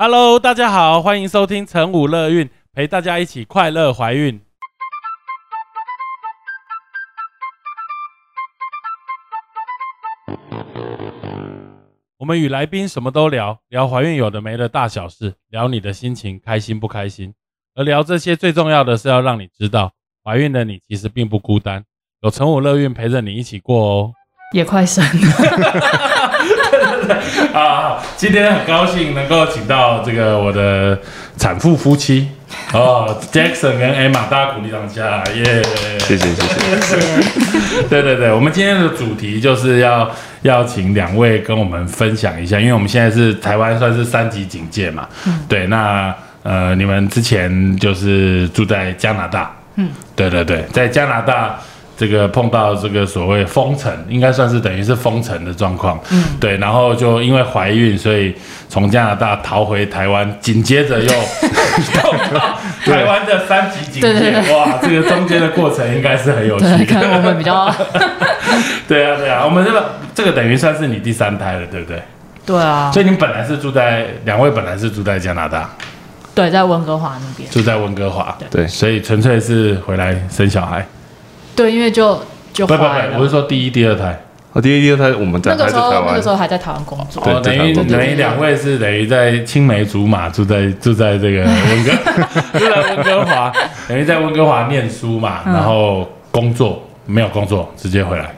Hello，大家好，欢迎收听成武乐运，陪大家一起快乐怀孕。我们与来宾什么都聊，聊怀孕有的没的大小事，聊你的心情开心不开心。而聊这些最重要的是要让你知道，怀孕的你其实并不孤单，有成武乐运陪着你一起过哦。也快生了，啊，今天很高兴能够请到这个我的产妇夫妻哦，Jackson 跟 Emma，大家鼓励掌下，耶！谢谢谢谢。谢谢。对对对，我们今天的主题就是要要请两位跟我们分享一下，因为我们现在是台湾算是三级警戒嘛，对，那呃，你们之前就是住在加拿大，嗯，对对对，在加拿大。这个碰到这个所谓封城，应该算是等于是封城的状况，嗯，对，然后就因为怀孕，所以从加拿大逃回台湾，紧接着又 碰到台湾的三级警戒，哇，这个中间的过程应该是很有趣的，可能我们比较 对啊，对啊，我们这个这个等于算是你第三胎了，对不对？对啊，所以你本来是住在两位本来是住在加拿大，对，在温哥华那边，住在温哥华，对。所以纯粹是回来生小孩，对，因为就就不不不，我是了。说第一、第二胎。我第一第二胎我们在那个时候，那个时，候还在台湾工作，哦，等于对对等于两位是等于在青梅竹马，住在住在这个温哥，住在温哥华，等于在温哥华念书嘛，嗯。然后工作没有工作，直接回来。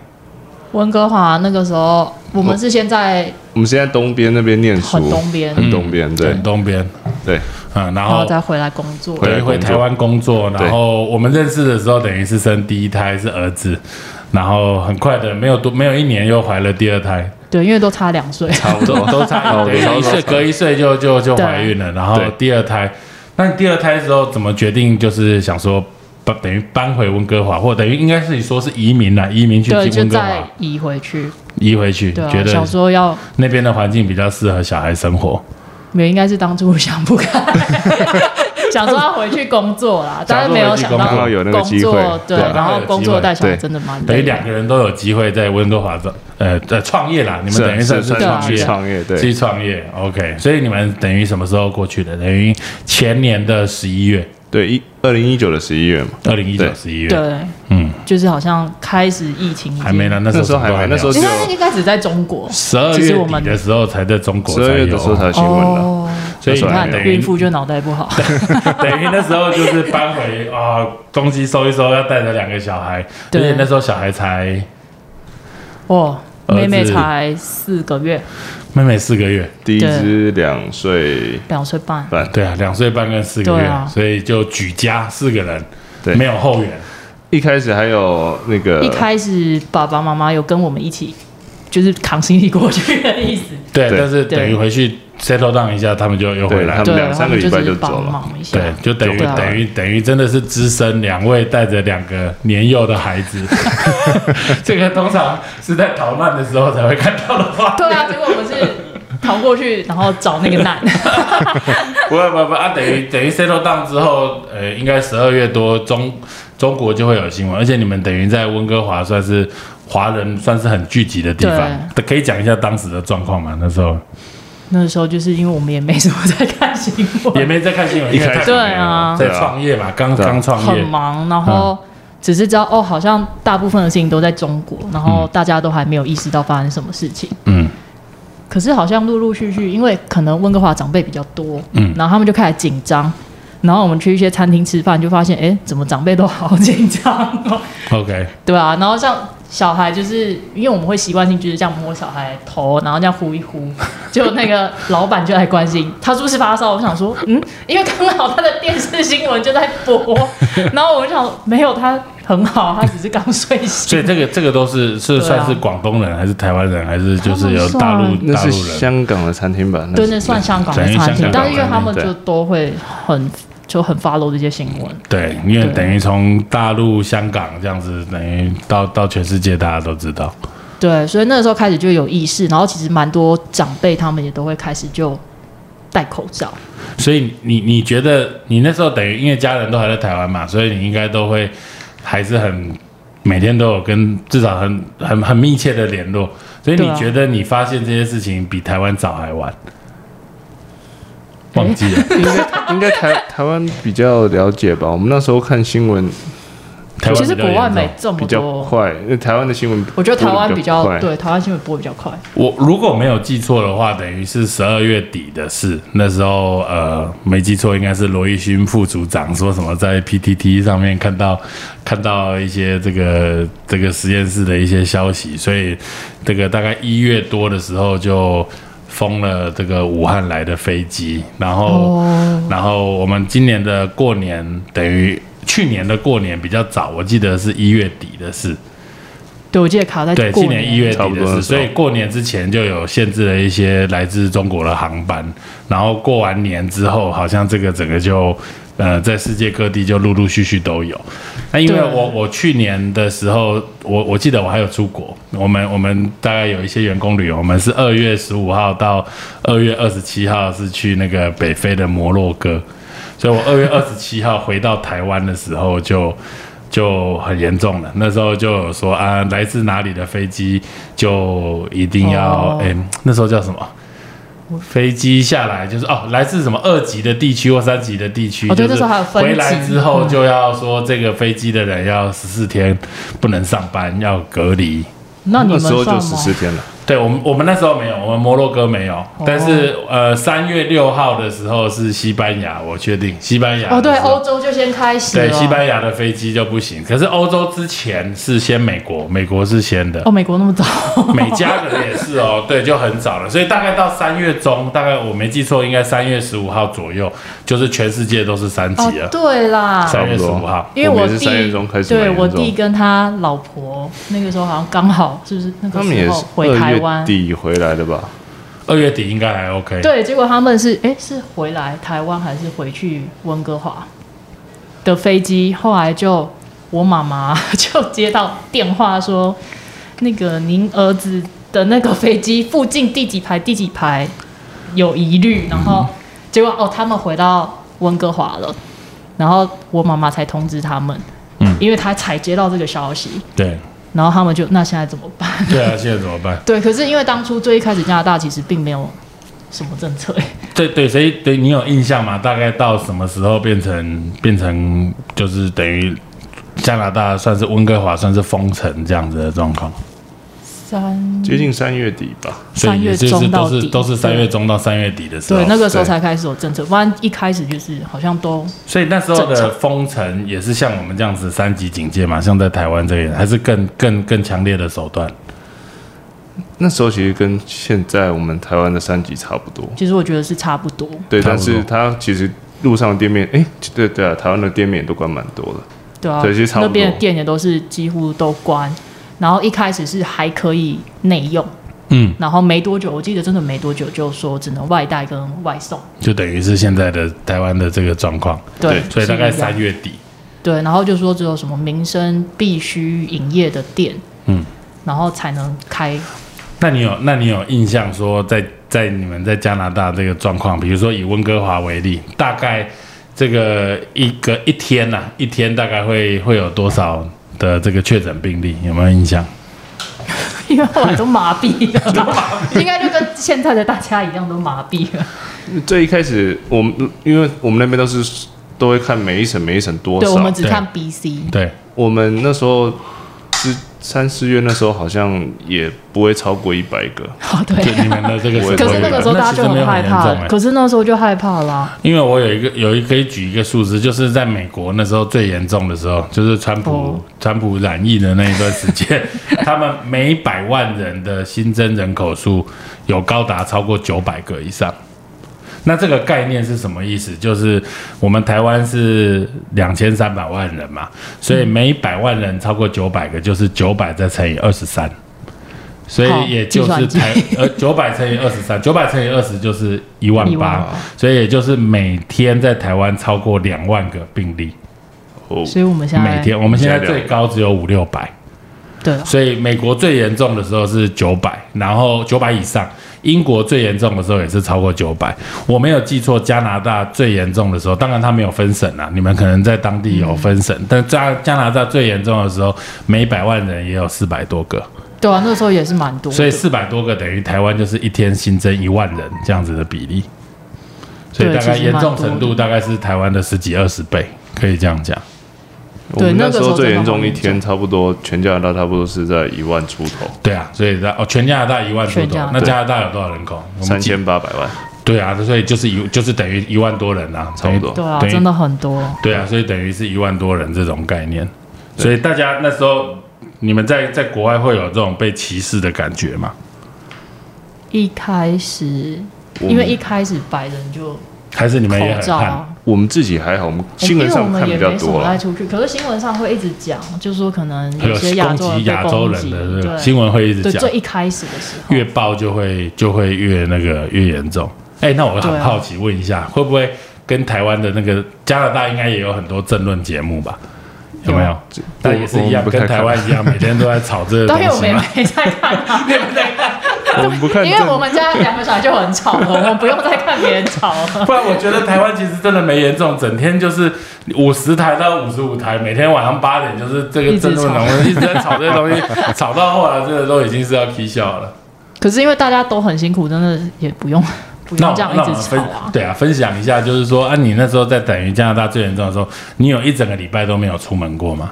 温哥华那个时候，我们是先在我们现在东边那边念书，很东边，很东边，对。很东边，对，嗯，然然后后再回来工作。等于回台湾工作，然后我们认识的时候，等于是生第一胎是儿子，然后很快的没有多没有一年又怀了第二胎，对，因为都差两岁。差不多。都差哦等于一岁隔一岁就就就怀孕了，然后第二胎，那你第二胎之后怎么决定就是想说搬等于搬回温哥华，或等于应该是你说是移民了，移民去温哥华？再移回去。移回去，对啊觉，想得说要，那边的环境比较适合小孩生活，没有应该是当初想不开，想说要回去工作啦，但是没有想到有那个机会，对，然后工作带小孩真的蛮等于。两个人都有机会在温哥华的呃呃创业啦，你们等于算是算创业。创业，对，去创业，OK，所以你们等于什么时候过去的？等于前年的十一月，对一二零一九的十一月嘛，二零一九十一月，对，嗯，就是好像开始疫情还没呢，那时候还没那时候应该应该只在中国。十二月我们底的时候才在中国才有，十二月的时候才新闻的，哦，所以你看孕妇就脑袋不好，等于那时候就是搬回啊，东西收一收，要带着两个小孩，而且那时候小孩才哇，妹妹才四个月，妹妹四个月，第一只两岁两岁半，半，对啊，两岁半跟四个月，啊。所以就举家四个人，对。没有后援，一开始还有那个一开始爸爸妈妈有跟我们一起，就是扛行李过去的意思，对，对。但是等于回去 settle down 一下，他们就又回来了。对他们，两三个礼拜就走了。忙一下，对，就等于等于等于真的是资深两位带着两个年幼的孩子，这个通常是在逃难的时候才会看到的话。对啊，结果我们是逃过去，然后找那个难，不会不会不会啊，等于等于 settle down 之后，呃，应该十二月多中中国就会有新闻，而且你们等于在温哥华算是华人算是很聚集的地方，可以讲一下当时的状况吗？那时候。那时候就是因为我们也没什么在看新闻，也没在看新闻，因为太一开始对啊在创业嘛，刚刚创业，很忙，然后只是知道哦，好像大部分的事情都在中国，然后大家都还没有意识到发生什么事情。嗯可是好像陆陆续续，因为可能温哥华长辈比较多，嗯然后他们就开始紧张。然后我们去一些餐厅吃饭，就发现，哎，怎么长辈都好紧张哦，，OK，对啊。然后像小孩，就是因为我们会习惯性就是这样摸小孩头，然后这样呼一呼，就那个老板就来关心他是不是发烧。我想说，嗯，因为刚好他的电视新闻就在播，然后我就想，没有他很好，他只是刚睡醒。所以这个这个都是是算是广东人还是台湾人，还是就是有大陆大陆人？香港的餐厅吧？对，那算香港的等于餐厅香港，的但是因为他们就都会很就很 follow 这些新闻。对，因为等于从大陆、香港这样子，等于到到全世界，大家都知道。对，所以那个时候开始就有意识，然后其实蛮多长辈他们也都会开始就戴口罩。所以你你觉得你那时候等于因为家人都还在台湾嘛，所以你应该都会还是很每天都有跟至少很很很密切的联络。所以你觉得你发现这些事情比台湾早还晚？忘记了。应该应该台台湾比较了解吧？我们那时候看新闻台其实国外没这么比较多，快，因为台湾的新闻我觉得台湾比较对台湾新闻播比较快。我如果没有记错的话，等于是十二月底的事。那时候呃，没记错，应该是罗毅勋副组长说什么在 PTT 上面看到看到一些这个这个实验室的一些消息，所以这个大概一月多的时候就封了这个武汉来的飞机，然后、哦，然后我们今年的过年等于去年的过年比较早，我记得是一月底的事。对，我记得卡在对，去年一月底的事，所以过年之前就有限制了一些来自中国的航班，然后过完年之后，好像这个整个就呃在世界各地就陆陆续续都有。那因为我我去年的时候，我我记得我还有出国，我们我们大概有一些员工旅游，我们是二月十五号到二月二十七号是去那个北非的摩洛哥，所以我二月二十七号回到台湾的时候就。就很严重了，那时候就有说啊，来自哪里的飞机就一定要，哦哎、那时候叫什么？飞机下来就是哦，来自什么二级的地区或三级的地区，就是哦对那时候还有分级回来之后就要说这个飞机的人要十四天不能上班，要隔离。那你们那时候就？十四天了，对我们，我们那时候没有，我们摩洛哥没有，但是呃，三月六号的时候是西班牙，我确定西班牙哦，对，欧洲就先开始。对西班牙的飞机就不行，可是欧洲之前是先美国，美国是先的。哦，，美国那么早，美加可能也是哦，对，就很早了，所以大概到三月中，大概我没记错，应该三月十五号左右，就是全世界都是三级哦了，，对啦，三月十五号。因为弟我是三月中开始蛮对我弟跟他老婆那个时候好像刚好是不是那个他们也是时候回台二湾？底回来的吧？二月底应该还 OK。对，结果他们是哎是回来台湾还是回去温哥华的飞机？后来就我妈妈 就接到电话说，那个您儿子的那个飞机附近第几排第几排有疑虑，然后结果哦他们回到温哥华了，然后我妈妈才通知他们，嗯因为他才接到这个消息，对然后他们就那现在怎么办？对啊，现在怎么办？对，可是因为当初最一开始加拿大其实并没有什么政策，对对，所以对你有印象吗？大概到什么时候变成变成就是等于加拿大算是温哥华算是封城这样子的状况？三接近三月底吧。三月中到底都是三月中到三月底的时候。对，那个时候才开始有政策，不然一开始就是好像都所以那时候的封城也是像我们这样子三级警戒嘛，像在台湾这边，还是更更更强烈的手段。那时候其实跟现在我们台湾的三级差不多，其实我觉得是差不多。对，但是它其实路上的店面，哎、对对啊，台湾的店面也都关蛮多了。对啊，对其实那边的店也都是几乎都关，然后一开始是还可以内用，嗯，然后没多久，我记得真的没多久就说只能外带跟外送。就等于是现在的台湾的这个状况。对，所以大概三月底，对，然后就说只有什么民生必须营业的店，嗯，然后才能开。那你有那你有印象说在在你们在加拿大这个状况，比如说以温哥华为例，大概这个一个一天呐、啊，一天大概会会有多少的这个确诊病例？有没有印象？因为后来都麻痹了，应该就跟现在的大家一样都麻痹了。最一开始我们因为我们那边都是都会看每一省每一省多少对，我们只看 BC，对，我们那时候是三四月那时候好像也不会超过一百个，哦对。就你们的这个是可是那个时候大家就没有很害怕可是那时候就害怕啦。因为我有一个有一可以举一个数字，就是在美国那时候最严重的时候，就是川普、哦川普染疫的那一段时间，他们每百万人的新增人口数有高达超过九百个以上。那这个概念是什么意思？就是我们台湾是两千三百万人嘛，所以每百万人超过九百个，就是九百再乘以二十三，所以也就是台呃九百乘以二十三，九百乘以二十就是一万八，所以也就是每天在台湾超过两万个病例，哦，所以我们现在每天我们现在最高只有五六百，对。啊所以美国最严重的时候是九百，然后九百以上。英国最严重的时候也是超过九百，我没有记错，加拿大最严重的时候，当然它没有分省啊，你们可能在当地有分省，但加加拿大最严重的时候，每百万人也有四百多个，对啊，那时候也是蛮多。所以四百多个等于台湾就是一天新增一万人这样子的比例。所以大概严重程度大概是台湾的十几二十倍，可以这样讲。我们那个时候最严重一天差不多全加拿大差不多是在一万出头，对啊，所以在哦，全加拿大一万出头那加拿大有多少人口？三千八百万，对啊，所以就是一就是等于一万多人啊，差不多对啊，真的很多。对啊，所以等于是一万多人这种概念。所以大家那时候你们在在国外会有这种被歧视的感觉吗？一开始，因为一开始白人就还是你们也很看？啊，我们自己还好，我们新闻上看比较们也没什多啊了。么爱出去，可是新闻上会一直讲，就是说可能有有些亚攻洲人被击亚洲攻击，人的这个对新闻会一直对，讲最，一开始的时候，越爆就会就会越那个越严重。哎，那我很好奇问一下，会不会跟台湾的那个加拿大应该也有很多政论节目吧？有没有？但也是一样，跟台湾 一样，每天都在吵这个东西嘛。没在看啊，我们不看因为我，们家两个小孩就很吵了，我们不用再看别人吵了。不然我觉得台湾其实真的没严重，整天就是五十台到五十五台，每天晚上八点就是这个一直争论吵讨论，一直在吵这些东西，吵到后来真的都已经是要啼笑了。可是因为大家都很辛苦，真的也不用不那我用这样一直那我们分吵啊。对啊，分享一下，就是说啊，你那时候在等于加拿大最严重的时候，你有一整个礼拜都没有出门过吗？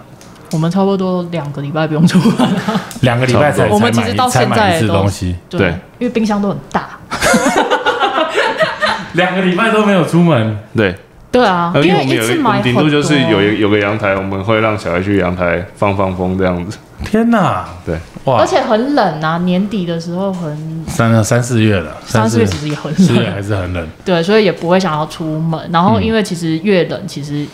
我们差不多两个礼拜不用出门了。两个礼拜才我们其实到现在都东西，对，对因为冰箱都很大。两个礼拜都没有出门。对，对啊，呃因为我们有。顶多就是有一有个阳台，我们会让小孩去阳台放放风这样子。天哪，对，哇而，且很冷啊，年底的时候很三三四月了，三四月其实也很冷，四月还是很冷。对，所以也不会想要出门。然后嗯因为其实越冷，其实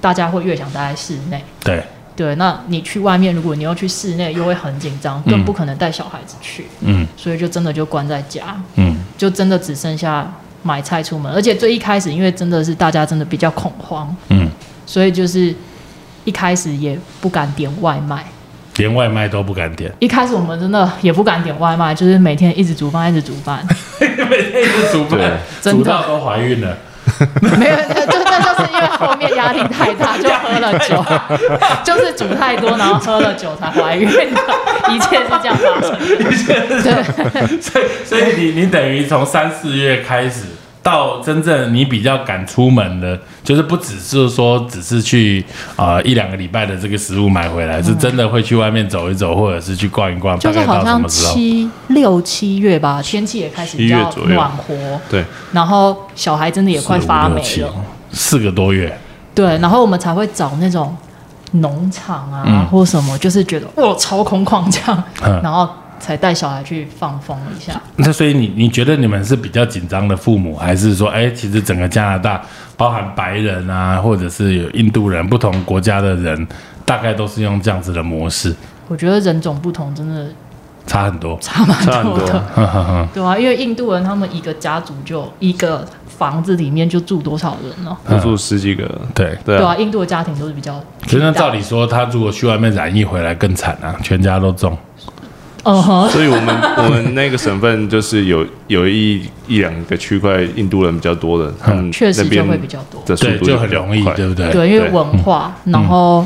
大家会越想待在室内。对，对，那你去外面，如果你要去室内，又会很紧张，嗯更不可能带小孩子去，嗯所以就真的就关在家，嗯，就真的只剩下买菜出门。而且最一开始，因为真的是大家真的比较恐慌，嗯，所以就是一开始也不敢点外卖。连外卖都不敢点，一开始我们真的也不敢点外卖，就是每天一直煮饭，一直煮饭。每天一直煮对饭，真的煮到都怀孕了。没有，就 那就是因为后面压力太大，就喝了酒，就是煮太多，然后喝了酒才怀孕的，一切是这样发生的。一切是这样，所以，所以你你等于从三四月开始到真正你比较敢出门的，就是不只是说只是去啊、呃一两个礼拜的这个食物买回来，是真的会去外面走一走，或者是去逛一逛。就是好像？七六七月吧，天气也开始比较暖和，对，然后小孩真的也快发霉了四个多月。对，然后我们才会找那种农场啊、嗯或什么，就是觉得哇超空旷这样，嗯然后才带小孩去放风一下。那所以你你觉得你们是比较紧张的父母，还是说，哎，其实整个加拿大，包含白人啊，或者是有印度人，不同国家的人，大概都是用这样子的模式，我觉得人种不同，真的差很多。差蛮多多的。呵呵呵对啊，因为印度人他们一个家族就一个房子里面就住多少人呢、我住十几个，对，对啊，对啊，印度的家庭都是比较其实那照理说，他如果去外面染疫回来更惨啊，全家都中。嗯哼，所以我们 我们那个省份就是有有一一两个区块印度人比较多的，他们确实就那边会比较多。对，的速度就很容易，对不对？对，因为文化，然后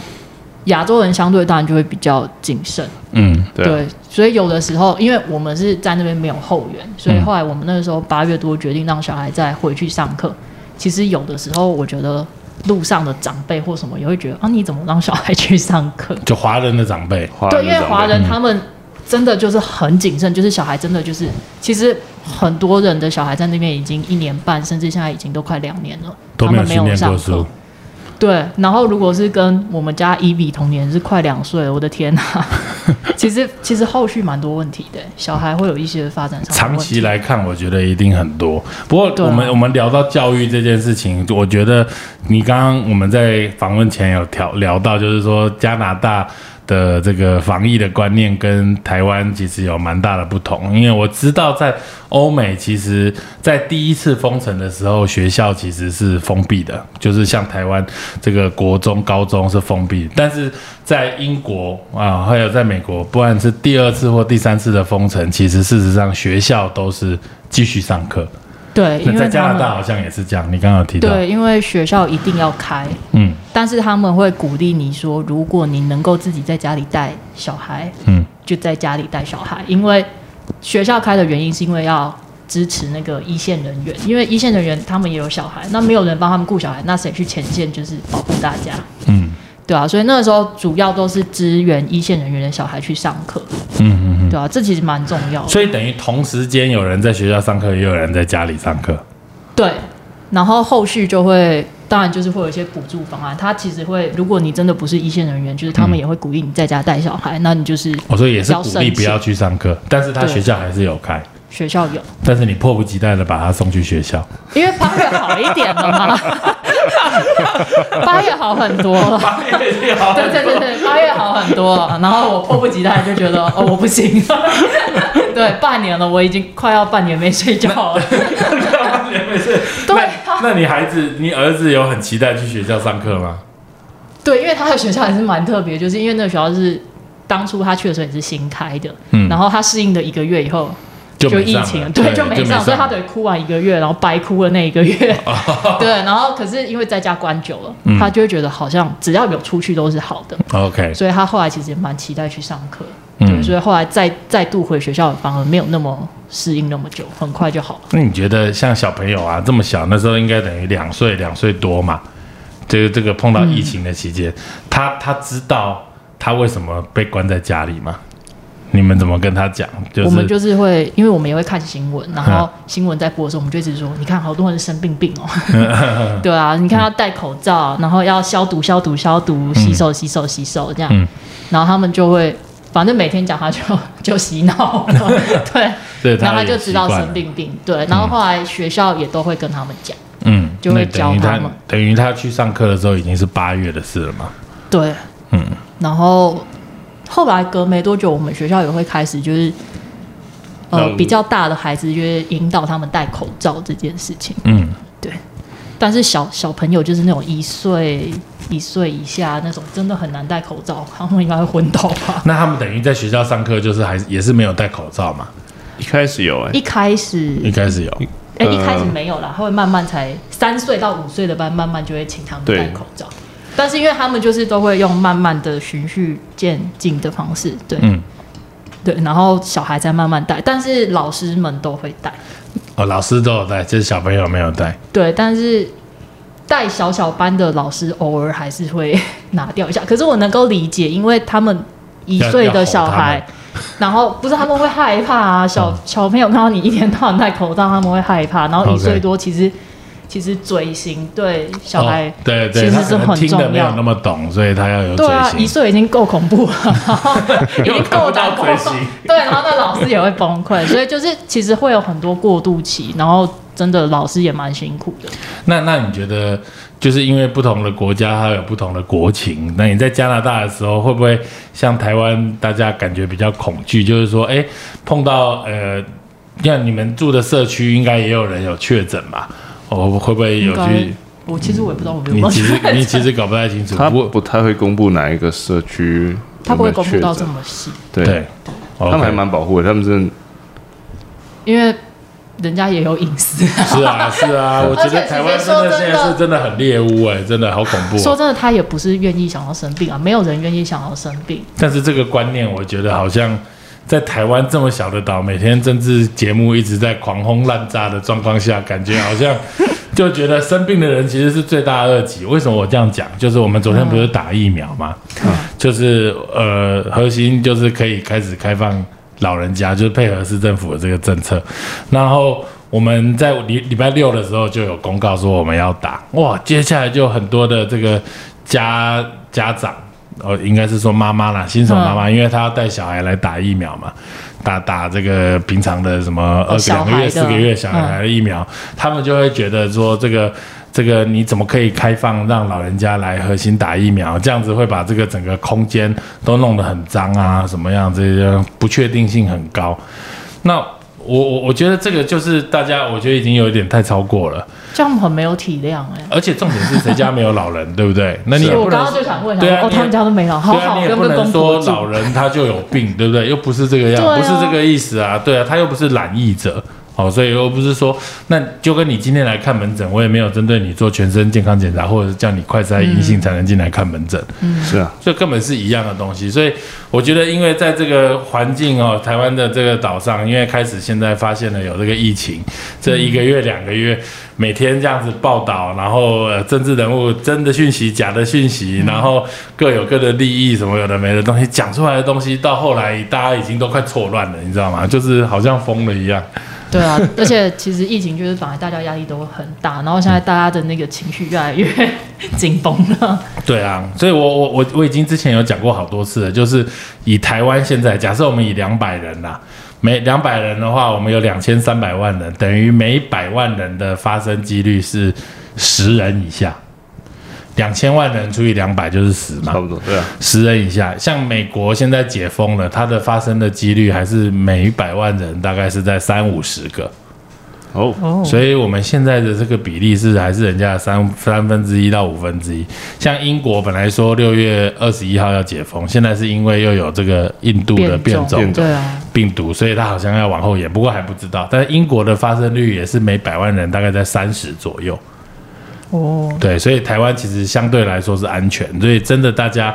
亚洲人相对当然就会比较谨慎。嗯，对所以有的时候，因为我们是在那边没有后援，所以嗯。后来我们那个时候八月多决定让小孩再回去上课。其实有的时候，我觉得路上的长辈或什么也会觉得啊，你怎么让小孩去上课？就华人的长辈，对，因为华人他们真的就是很谨慎，就是小孩真的就是，其实很多人的小孩在那边已经一年半，甚至现在已经都快两年了，他们没都没有上。对，然后如果是跟我们家伊比同年是快两岁，我的天呐！其实其实后续蛮多问题的，小孩会有一些发展上长期来看，我觉得一定很多。不过我们、我们聊到教育这件事情，我觉得你刚刚我们在访问前有聊聊到，就是说加拿大。的这个防疫的观念跟台湾其实有蛮大的不同，因为我知道在欧美，其实在第一次封城的时候，学校其实是封闭的，就是像台湾这个国中、高中是封闭，但是在英国啊，还有在美国，不管是第二次或第三次的封城，其实事实上学校都是继续上课。对，在因为加拿大好像也是这样，你刚刚有提到，对，因为学校一定要开，嗯。但是他们会鼓励你说，如果你能够自己在家里带小孩，嗯。就在家里带小孩，因为学校开的原因是因为要支持那个一线人员，因为一线人员他们也有小孩，那没有人帮他们顾小孩，那谁去前线就是保护大家？嗯对啊，所以那个时候主要都是支援一线人员的小孩去上课，嗯嗯嗯。对啊，这其实蛮重要的。所以等于同时间有人在学校上课，也有人在家里上课。对，然后后续就会，当然就是会有一些补助方案。他其实会，如果你真的不是一线人员，就是他们也会鼓励你在家带小孩，那你就是我说也是鼓励不要去上课，但是他学校还是有开，学校有，但是你迫不及待的把他送去学校。因为八月好一点了嘛，八月好很多了。对对对对，八月好很多了，然后我迫不及待就觉得哦，我不行，对，半年了，我已经快要半年没睡觉了。没睡。对那那你孩子，你儿子有很期待去学校上课吗？对，因为他的学校还是蛮特别，就是因为那个学校是当初他去的时候也是新开的，嗯然后他适应了一个月以后。就疫情，对，就没上，所以他得哭完一个月，然后白哭了那一个月，对，然后可是因为在家关久了，嗯。他就会觉得好像只要有出去都是好的，OK，所以他后来其实也蛮期待去上课，所以后来再再度回学校，反而没有那么适应那么久，很快就好了。那你觉得像小朋友啊这么小，那时候应该等于两岁两岁多嘛？这个这个碰到疫情的期间，他他知道他为什么被关在家里吗？你们怎么跟他讲？就是我们就是会，因为我们也会看新闻，然后新闻在播的时候，我们就一直说，你看好多人生病病哦，对啊，你看要戴口罩，然后要消毒消毒消毒，洗手洗手洗手这样，嗯。然后他们就会，反正每天讲他就 就洗脑。了，对，对，然后他就知道生病病，对，然后后来学校也都会跟他们讲，嗯，就会教他们。等于他去上课的时候已经是八月的事了嘛？对，嗯，然后后来隔没多久，我们学校也会开始就是。呃，比较大的孩子就是引导他们戴口罩这件事情。嗯，对但是小小朋友就是那种一岁一岁以下那种，真的很难戴口罩，他们应该会昏倒吧？那他们等于在学校上课，就是还是也是没有戴口罩嘛？一开始有哎、一开始，一开始有，哎、呃一开始没有啦，他会慢慢才三岁到五岁的班，慢慢就会请他们对戴口罩。但是因为他们就是都会用慢慢的循序渐进的方式，对、嗯，对，然后小孩再慢慢带，但是老师们都会带，哦，老师都有带，就是小朋友没有带。对，但是带小小班的老师偶尔还是会拿掉一下。可是我能够理解，因为他们一岁的小孩，然后不是他们会害怕啊，小、嗯 小朋友看到你一天到晚戴口罩，他们会害怕。然后 OK 一岁多，其实其实嘴型对小孩、哦、对其实是很重要那么懂，所以他要有嘴对啊，一岁 已经够恐怖了，已经够到嘴型对，然后那老师也会崩溃，所以就是其实会有很多过渡期，然后真的老师也蛮辛苦的。那那你觉得，就是因为不同的国家它有不同的国情，那你在加拿大的时候，会不会像台湾大家感觉比较恐惧？就是说，哎，碰到呃，像你们住的社区，应该也有人有确诊吧？哦，会不会有去？我其实我也不知道我没有你其实你其实搞不太清楚，他不不太会公布哪一个社区他不会公布到这么细，对，对，他们还蛮保护的，他们真的因为人家也有隐私。是啊是啊，我觉得台湾真的现在是真的很猎物哎，真的好恐怖哦。说真的，他也不是愿意想要生病啊，没有人愿意想要生病。但是这个观念，我觉得好像在台湾这么小的岛，每天政治节目一直在狂轰滥炸的状况下，感觉好像就觉得生病的人其实是罪大恶极。为什么我这样讲？就是我们昨天不是打疫苗吗？就是呃，核心就是可以开始开放老人家，就是配合市政府的这个政策，然后。我们在礼礼拜六的时候就有公告说我们要打，哇，接下来就有很多的这个家家长，哦，应该是说妈妈啦，新手妈妈，因为她要带小孩来打疫苗嘛，打打这个平常的什么二个两个月、四个月小孩的疫苗，他们就会觉得说这个。这个你怎么可以开放让老人家来核心打疫苗？这样子会把这个整个空间都弄得很脏啊，什么样？这些不确定性很高。那我我我觉得这个就是大家，我觉得已经有一点太超过了。这样很没有体谅哎、而且重点是谁家没有老人，对不对？那你也不能我刚刚就想问，对啊他们家都没老，好好你也不跟跟公能说。老人他就有病，对不对？又不是这个样，啊不是这个意思啊。对啊，他又不是懒疫者，哦，所以又不是说，那就跟你今天来看门诊，我也没有针对你做全身健康检查，或者是叫你快筛阴性才能进来看门诊，嗯是啊，这根本是一样的东西。所以我觉得，因为在这个环境哦，台湾的这个岛上，因为开始现在发现了有这个疫情，这一个月两个月。每天这样子报道，然后呃政治人物真的讯息、假的讯息，然后各有各的利益，什么有的没的东西讲出来的东西，到后来大家已经都快错乱了，你知道吗？就是好像疯了一样。对啊，而且其实疫情就是反而大家压力都很大，然后现在大家的那个情绪越来越 紧绷了。对啊，所以我我我我已经之前有讲过好多次了，就是以台湾现在假设我们以两百人啦。每两百人的话，我们有两千三百万人，等于每百万人的发生几率是十人以下。两千万人除以两百就是十嘛，差不多，对啊，十人以下。像美国现在解封了，它的发生的几率还是每百万人大概是在三五十个。哦，所以我们现在的这个比例是还是人家的三三分之一到五分之一。像英国本来说六月二十一号要解封，现在是因为又有这个印度的变种病毒，所以它好像要往后延。不过还不知道。但是英国的发生率也是每百万人大概在三十左右。哦，对，所以台湾其实相对来说是安全。所以真的大家。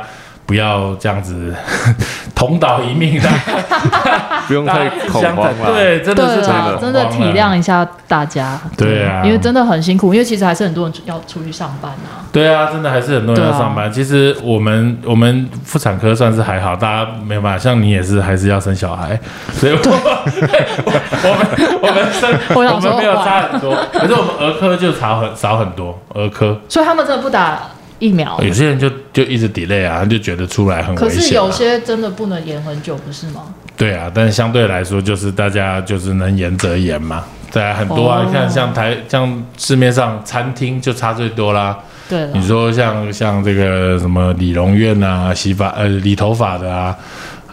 不要这样子 同岛一命的，不用太恐慌了。对，真的是真的，真的体谅一下大家。对啊，因为真的很辛苦，因为其实还是很多人要出去上班啊。对啊，真的还是很多人要上班。其实我们我们妇产科算是还好，大家没办法。像你也是，还是要生小孩，所以我 们我们生我们没有差很多，可是我们儿科就少很少很多儿科。所以他们真的不打。疫苗，有些人就就一直 delay 啊，就觉得出来很危险。可是有些真的不能延很久，不是吗？对啊，但是相对来说，就是大家就是能延则延嘛。对，很多啊，你看像台像市面上餐厅就差最多啦。对，你说像像这个什么理容院啊、洗发呃理头发的啊，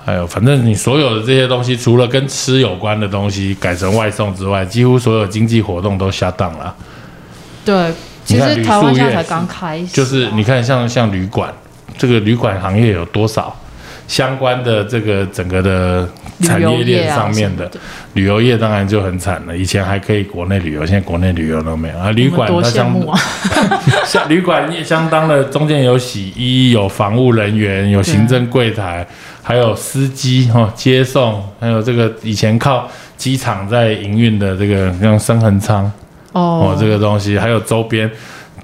还有反正你所有的这些东西，除了跟吃有关的东西改成外送之外，几乎所有经济活动都下档了。对。其实台湾现在才刚开始，就是你看像像旅馆，这个旅馆行业有多少相关的这个整个的产业链上面的旅游业当然就很惨了。以前还可以国内旅游，现在国内旅游都没有啊。旅馆它相像旅馆也相当的，中间有洗衣、有防务人员、有行政柜台，还有司机哈接送，还有这个以前靠机场在营运的这个像生恒仓。哦，这个东西还有周边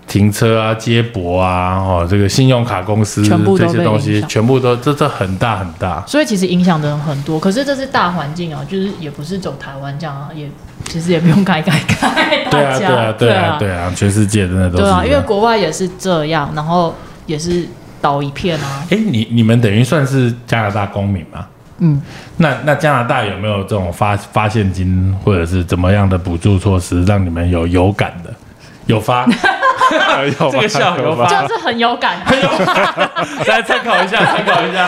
停车啊、接驳啊，哦，这个信用卡公司这些东西，全部都这这很大很大。所以其实影响的人很多，可是这是大环境啊，就是也不是走台湾这样啊，也其实也不用改改改。对啊，对啊，对啊，对啊，全世界真的都是。对啊，因为国外也是这样，然后也是倒一片啊。哎，你你们等于算是加拿大公民吗？嗯，那那加拿大有没有这种发发现金或者是怎么样的补助措施，让你们有有感的？有发，这个笑有发，就是很有感，很有感。来参考一下，参考一下。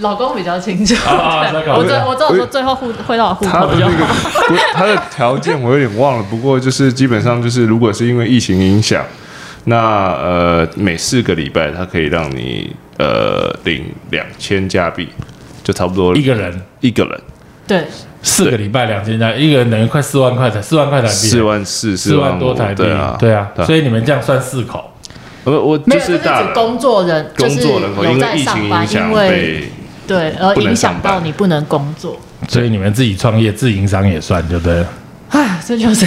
老公比较清楚，我这我这说最后互会到户口就好。他的条件我有点忘了，不过就是基本上就是如果是因为疫情影响，那呃每四个礼拜他可以让你呃领两千加币。就差不多一个人。一个人，对，四个礼拜两千加，一个人等于快四万块台四万块台币，四万四四万多台币，对啊，对啊，所以你们这样算四口，我我就是指工作人，工作人口因为疫情影响被对而影响到你不能工作，所以你们自己创业自营商也算对不对了，哎，这就是。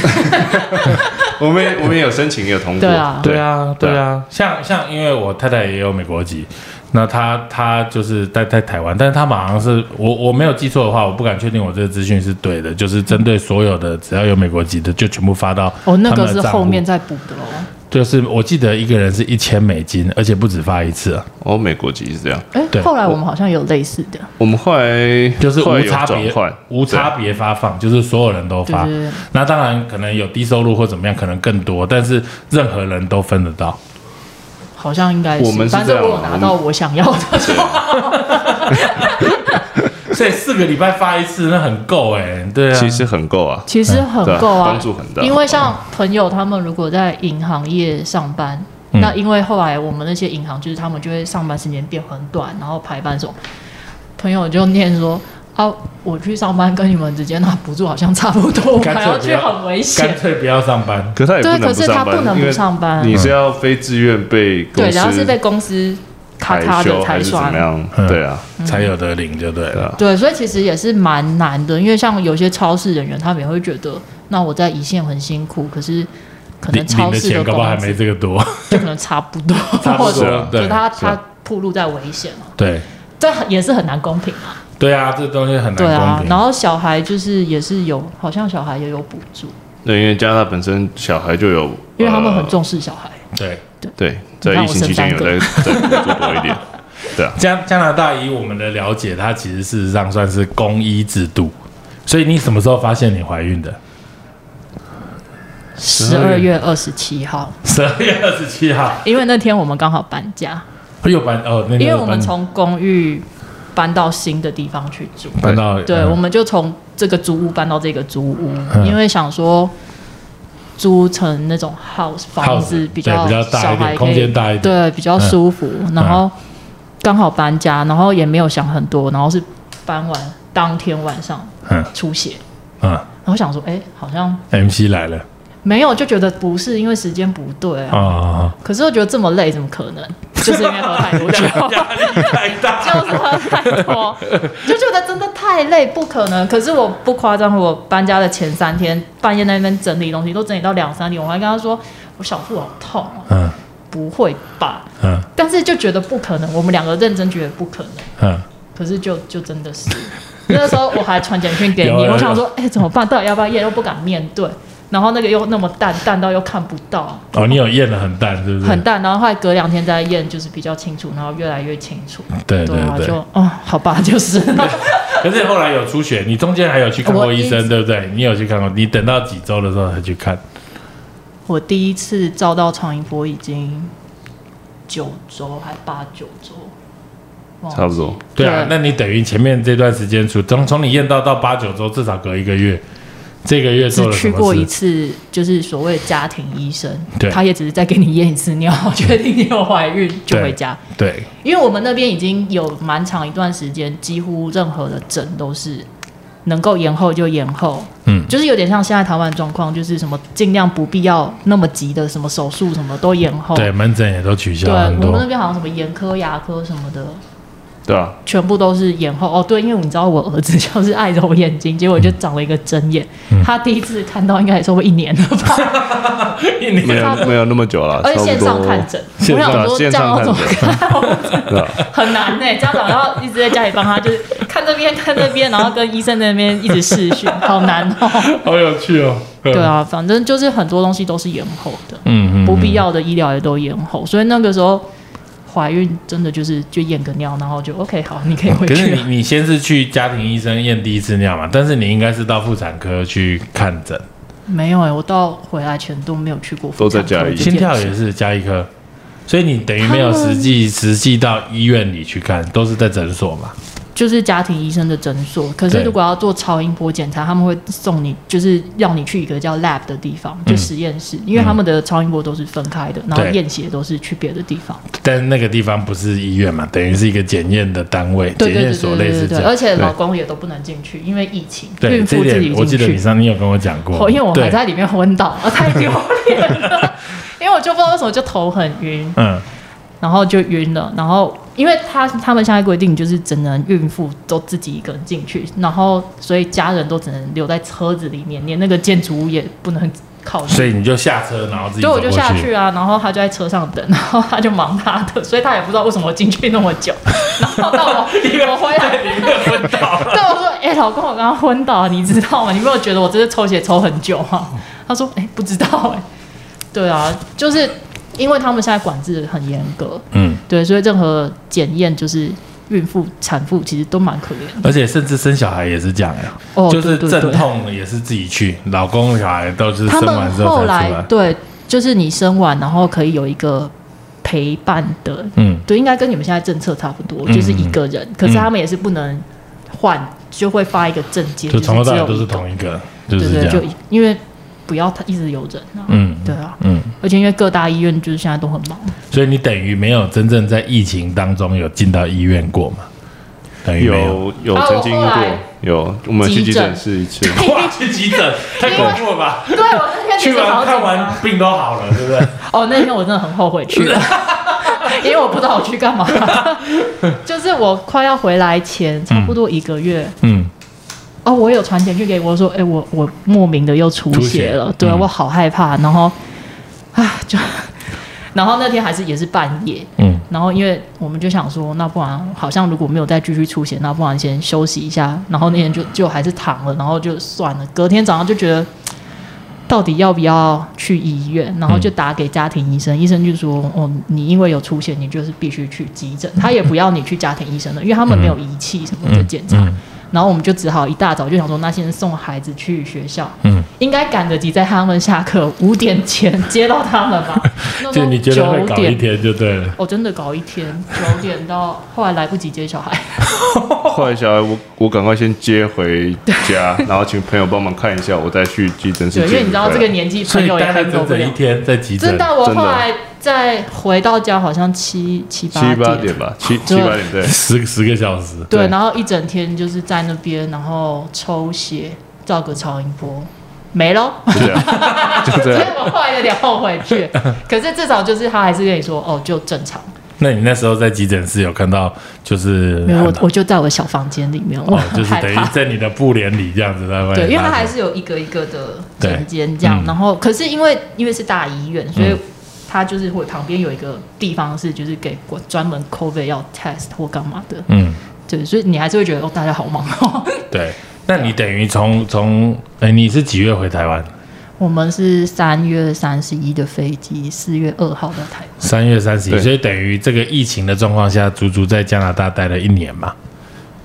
我们我们有申请也有通过，对啊。对啊对。啊，像像因为我太太也有美国籍。那她她就是在在台湾，但是她马上是我我没有记错的话，我不敢确定我这个资讯是对的，就是针对所有的只要有美国籍的，就全部发到哦，那个是后面再补的哦。就是我记得一个人是一千美金，而且不止发一次啊。哦，美国籍是这样。哎，后来我们好像有类似的。我们后来就是无差别无差别发放，就是所有人都发。那当然可能有低收入或怎么样，可能更多，但是任何人都分得到。好像应该是，反正我拿到我想要的。所以四个礼拜发一次，那很够哎，对啊，其实很够啊，其实很够啊，帮助很大。因为像朋友他们如果在银行业上班，那因为后来我们那些银行就是他们就会上班时间变很短，然后排班什么，朋友就念说。啊，我去上班跟你们之间拿补助好像差不多，我还要去很危险干险。脆不要上班。可他也不对，可是他不能不上班。你是要非自愿被公对，然后是被公司咔排咔的才算么。样？嗯对啊，才有得领就对了。对啊，对，所以其实也是蛮难的，因为像有些超市人员，他们也会觉得，那我在一线很辛苦，可是可能超市钱搞不好还工资没这个多。就可能差不多，差不或者多，对就他他暴露在危险了，对这很也是很难公平啊。对啊，这东西很对啊，难公平。然后小孩就是也是有，好像小孩也有补助，对，因为加拿大本身小孩就有，因为他们很呃重视小孩。对对，在疫情期间有生在在补助多一点，对啊，加加拿大以我们的了解，它其实事实上算是公医制度。所以你什么时候发现你怀孕的？十二月二十七号，十二月二十七号，因为那天我们刚好搬家，又搬哦，那天因为我们从公寓搬到新的地方去住。搬到对，嗯。我们就从这个租屋搬到这个租屋，嗯。因为想说租成那种 house 房子比较对比较大空间大一点。对比较舒服，然后刚好搬家，然后也没有想很多，然后是搬完当天晚上嗯。出血，嗯。然后想说，哎，好像，MC 来了没有，就觉得不是因为时间不对啊。啊，可是我觉得这么累，怎么可能？就是因为喝太多酒，压力太大，就是喝太多，就觉得真的太累，不可能。可是我不夸张，我搬家的前三天半夜那边整理东西，都整理到两三点，我还跟他说我小腹好痛啊，嗯不会吧？嗯但是就觉得不可能，我们两个认真觉得不可能，嗯，可是就就真的是，那个时候我还传简讯给你，我想说，哎、怎么办？到底要不要验？又不敢面对，然后那个又那么淡，淡到又看不到，哦，你有验的很淡，是不是？很淡，然后后来隔两天再验，就是比较清楚，然后越来越清楚。对对啊，对。就哦，好吧，就是。可是后来有出血，你中间还有去看过医生，对不对？你有去看过？你等到几周的时候才去看？我第一次照到超音波已经九周还八九周，差不多。对啊，那你等于前面这段时间，从从从你验到到八九周，至少隔一个月。这个月做只去过一？次，就是所谓的家庭医生，对他也只是在给你验一次尿，确定你有怀孕就回家。对，因为我们那边已经有蛮长一段时间，几乎任何的诊都是能够延后就延后，嗯，就是有点像现在台湾状况，就是什么尽量不必要那么急的什么手术什么都延后。对，门诊也都取消对，我们那。边好像什么眼科、牙科什么的，对啊，全部都是延后。哦，对，因为你知道我儿子就是爱揉眼睛，结果就长了一个针眼。嗯他第一次看到应该也差不多一年了吧，没有没有那么久了，而且线上看诊。我想说这线样要怎么，看？很难呢、家长要一直在家里帮他，就是看这边看那边，然后跟医生那边一直视讯，好难哦。好有趣哦。对，啊，反正就是很多东西都是延后的，嗯嗯，不必要的医疗也都延后，所以那个时候怀孕真的就是就验个尿，然后就 OK 好，你可以回去可是。你你先是去家庭医生验第一次尿嘛，但是你应该是到妇产科去看诊，没有哎、我到回来前都没有去过妇都在产科家里心跳也是加一颗，所以你等于没有实际实际到医院里去看，都是在诊所嘛。就是家庭医生的诊所。可是如果要做超音波检查，他们会送你，就是要你去一个叫 lab 的地方，就嗯实验室，因为他们的超音波都是分开的，然后验血都是去别的地方。但是那个地方不是医院嘛，等于是一个检验的单位，对对对检验所类似这样。而且老公也都不能进去，因为疫情，对，孕妇自己进去。我记得你有跟我讲过，哦，因为我还在里面昏倒，啊，太丢脸了。因为我就不知道为什么就头很晕，嗯。然后就晕了，然后因为他他们现在规定就是只能孕妇都自己一个人进去，然后所以家人都只能留在车子里面，连那个建筑物也不能靠近。所以你就下车，然后自己对我就下去啊，然后他就在车上等，然后他就忙他的，所以他也不知道为什么我进去那么久。然后到我 我回来，里面昏倒了。对我说：“哎、老公，我刚刚昏倒，你知道吗？你没有觉得我这次抽血抽很久吗？”他说：“哎、不知道哎、对啊，就是因为他们现在管制很严格，嗯，对，所以任何检验就是孕妇、产妇其实都蛮可怜的。而且甚至生小孩也是这样呀，哦，就是阵对对。对痛也是自己去，老公小孩都是生完之后后才出来。来对，就是你生完，然后可以有一个陪伴的，嗯，对，应该跟你们现在政策差不多，嗯就是一个人，可是他们也是不能换，就会发一个证件，就从头是到尾都是同一个，就对对，就。因为不要他一直有人啊，嗯，对啊，嗯，而且因为各大医院就是现在都很忙，所以你等于没有真正在疫情当中有进到医院过嘛？等于没有。有曾经过有，我们去急急诊诊室一次，哇，去急诊 太恐怖了吧？对我那天去完看完。病都好了，对不对？哦，那天我真的很后悔去了，因为我不知道我去干嘛。就是我快要回来前，差不多一个月，嗯，哦，我有传简讯给我说，哎、我我莫名的又出出血血了，对、嗯我好害怕，然后啊就，然后那天还是也是半夜，嗯，然后因为我们就想说，那不然好像如果没有再继续出血，那不然先休息一下，然后那天就就还是躺了，然后就算了，隔天早上就觉得。到底要不要去医院？然后就打给家庭医生，医生就说：“哦，你因为有出血，你就是必须去急诊。他也不要你去家庭医生了，因为他们没有仪器什么的检查。嗯然后我们就只好一大早就想说，那先送孩子去学校，嗯，应该赶得及在他们下课五点前接到他们吧？那时候就你觉得会一点，天就对了。我、真的搞一天，九点到后来来不及接小孩，后来小孩我我赶快先接回家，然后请朋友帮忙看一下，我再去急诊室对，因为你知道这个年纪，朋友也待了整看走不了。整一天在急诊。真，的，我后来再回到家好像七七八七八点吧，七七八点对。十十个小时。对，然后一整天就是在那边，然后抽血，照个超音波，没了。就这样，就这所以样。我后来有点后悔去，可是至少就是他还是跟你说，哦，就正常。那你那时候在急诊室有看到就是没有，我我就在我的小房间里面，我哦，就是等于。在你的布帘里这样子在外面对，因为它还是有一个一个的对诊间这样，嗯然后可是因为因为是大医院，所以嗯它就是会旁边有一个地方是就是给过专门 COVID 要 test 或干嘛的，嗯，对，所以你还是会觉得哦，大家好忙哦。对。那你等于从从哎，你是几月回台湾？我们是三月三十一的飞机，四月二号的台湾。三月三十一，所以等于这个疫情的状况下，足足在加拿大待了一年嘛，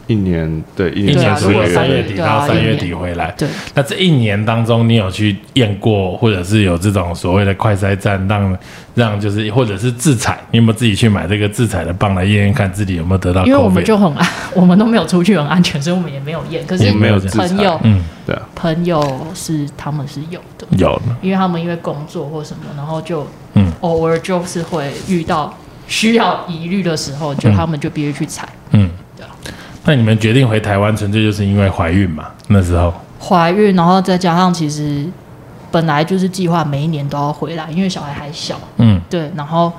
一年对一一年如果三月三月底到三月底回来。对，那这一年当中，你有去验过，或者是有这种所谓的快筛站，让让就是或者是自采，你有没有自己去买这个自采的棒来验验看自己有没有得到因为我们就很安，我们都没有出去很安全，所以我们也没有验。可是没有朋友嗯对啊，朋友是他们是有的，有的。因为他们因为工作或什么，然后就嗯。偶尔就是会遇到需要疑虑的时候，就嗯。他们就必须去采。嗯。对啊。那你们决定回台湾，纯粹就是因为怀孕嘛？那时候。怀孕，然后再加上其实本来就是计划每一年都要回来，因为小孩还小，嗯。对，然后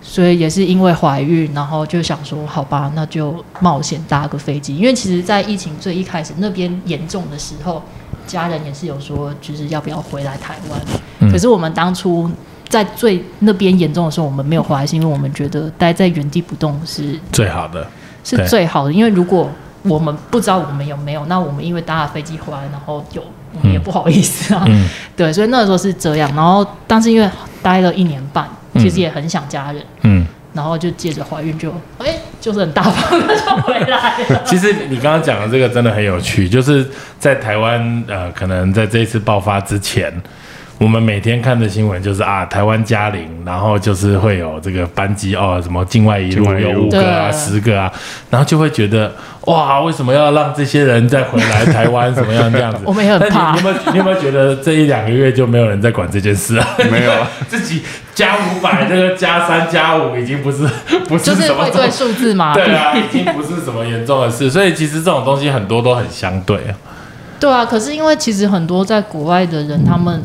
所以也是因为怀孕，然后就想说，好吧，那就冒险搭个飞机，因为其实，在疫情最一开始那边严重的时候，家人也是有说，就是要不要回来台湾。嗯。可是我们当初在最那边严重的时候，我们没有回来，是因为我们觉得待在原地不动是最好的，是最好的，因为如果我们不知道我们有没有，那我们因为搭了飞机回来，然后有，我们也不好意思啊。嗯 对，所以那时候是这样。然后，但是因为待了一年半，嗯其实也很想家人，嗯。然后就借着怀孕就，哎、就是很大方的 就回来了。其实你刚刚讲的这个真的很有趣，就是在台湾，呃，可能在这一次爆发之前，我们每天看的新闻就是啊，台湾加零，然后就是会有这个班机哦，什么境外一路有五个啊、十个啊，然后就会觉得哇，为什么要让这些人再回来台湾？怎么样这样子？我们也很怕你你有没有你有没有觉得这一两个月就没有人在管这件事啊？没有啊，自己加五百，这个加三加五已经不是 不是就是什么会对数字嘛，对啊，已经不是什么严重的事，所以其实这种东西很多都很相对啊。对啊。可是因为其实很多在国外的人，他们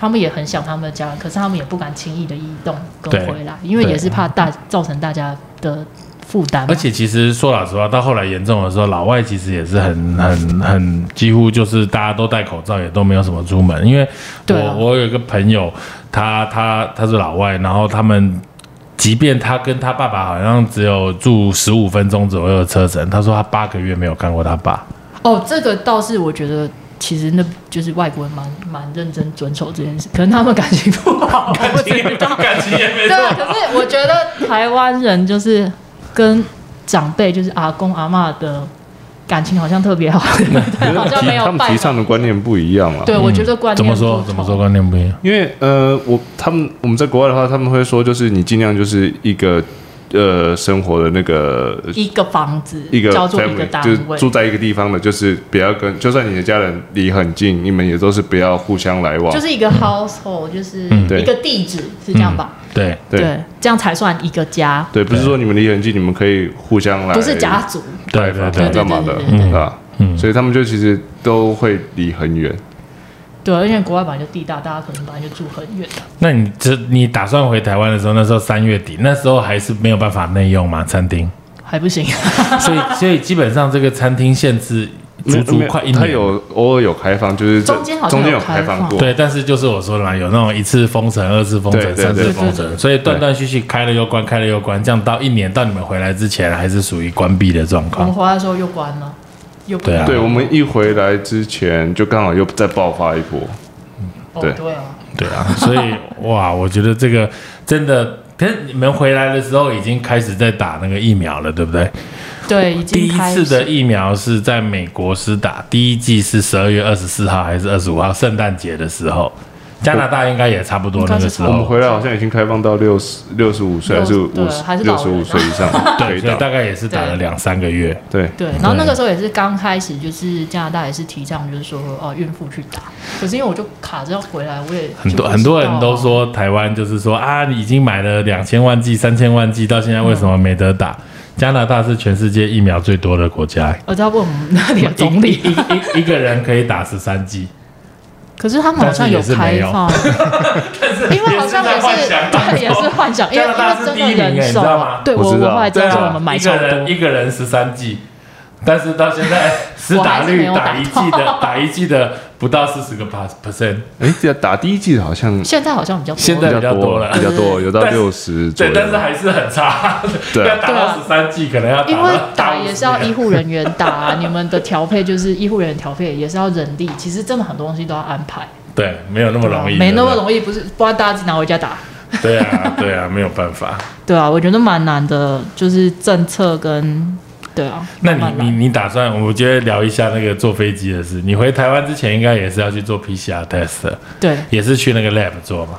他们也很想他们的家人，可是他们也不敢轻易的移动跟回来，因为也是怕大造成大家的负担。而且其实说老实话，到后来严重的时候，老外其实也是很很很几乎就是大家都戴口罩，也都没有什么出门。因为我、啊我有一个朋友，他他他是老外，然后他们。即便他跟他爸爸好像只有住十五分钟左右的车程，他说他八个月没有看过他爸。哦，这个倒是我觉得。其实那就是外国人蛮蛮认真遵守这件事，可能他们感情不好，我不知道。感情也没对啊，可是我觉得台湾人就是跟长辈，就是阿公阿嬷的感情好像特别好，对，好像没有他们提倡的观念不一样啊。对，我觉得观念怎么说怎么说？观念不一样。因为呃，我他们我们在国外的话，他们会说，就是你尽量就是一个呃生活的那个一个房子一个叫做一个 family，单就是位，住在一个地方的，就是不要跟，就算你的家人离很近，你们也都是不要互相来往。就是一个 household，就是一个地址，是这样吧？对，对这样才算一个家，对，不是说你们离很近，你们可以互相来，不是家族。对对对干嘛的，对对对对对吧？嗯所以他们就其实都会离很远。对，而且国外本来就地大，大家可能本来就住很远的。那你这你打算回台湾的时候，那时候三月底，那时候还是没有办法内用吗？餐厅，还不行，所以所以基本上这个餐厅限制足足快一年。它有偶尔有开放，就是中间好像中间有有开放过。对，但是就是我说的嘛，有那种一次封城、二次封城、三次封城，所以断断续续开了又关，开了又关，这样到一年到你们回来之前，还是属于关闭的状况我们。回来的时候又关了，又不对啊对，我们一回来之前就刚好又再爆发一波。对哦对啊，对啊，所以哇，我觉得这个真的，可是你们回来的时候已经开始在打那个疫苗了，对不对？对，已第一次的疫苗是在美国施打，第一季是十二月二十四号还是二十五号，圣诞节的时候。加拿大应该也差不多那个时候。我们，回来好像已经开放到六十六十五岁还是五十还是六十五岁以上。可对。所以大概也是打了对。两三个月。对，对，然后那个时候也是刚开始，就是加拿大也是提倡，就是说哦，孕妇去打。可是因为我就卡着要回来，我也很多很多人都说台湾就是说啊，你已经买了两千万剂、三千万剂，到现在为什么没得打？加拿大是全世界疫苗最多的国家，我知道问我们那里的总理，一一一个人可以打十三剂，可是他们好像但是是没有。开放，因为好像也也是对，也是幻想，因为因为真的第一人手你知道吗，对我我知道。我后来知道我们买一超多。个人，一个人十三季，但是到现在施打率我还是没有打打一季的打一季的不到四十个 percent，哎，这打第一季的好像现在好像比较多。现在比较多了。比较多，有到六十左对，但是还是很差，对 要打到十三季可能要因为打也是要50医护人员打、啊，你们的调配就是医护人员调配也是要人力，其实真的很多东西都要安排，对，没有那么容易，没那么，容易，不是不然大家自己拿回家打。对啊，对啊，没有办法。对啊，我觉得蛮难的，就是政策跟对啊。那你你你打算？我觉得聊一下那个坐飞机的事。你回台湾之前应该也是要去做 PCR test，的对也是去那个 lab 做嘛？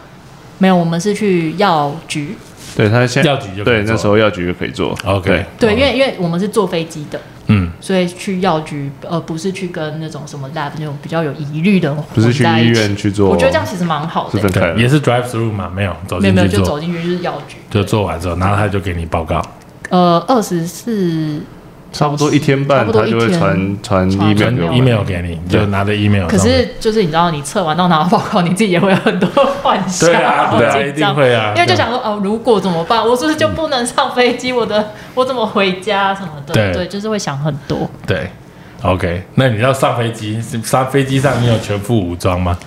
没有，我们是去药局。对他现在药局就可以对做那时候药局就可以做。OK，对，哦因为因为我们是坐飞机的，嗯，所以去药局，而不是去跟那种什么 lab 那种比较有疑虑的不是去医。院去做，我觉得这样其实蛮好的、是分开的。对，也是 drive through 嘛？没有走没有没有，进去做，就走进去就是药局。就做完之后，然后他就给你报告。呃，二十四差不多一天半，差不多他就会传传传 email 给你，你就拿着 email 可。是就是你知道，你测完到拿到报告，你自己也会有很多幻想，对啊，对啊，一定。会啊，因为就想说，哦，如果怎么办？我是不是就不能上飞机？我的我怎么回家什么的？对对，就是会想很多。对，OK。那你要上飞机，上飞机上你有全副武装吗？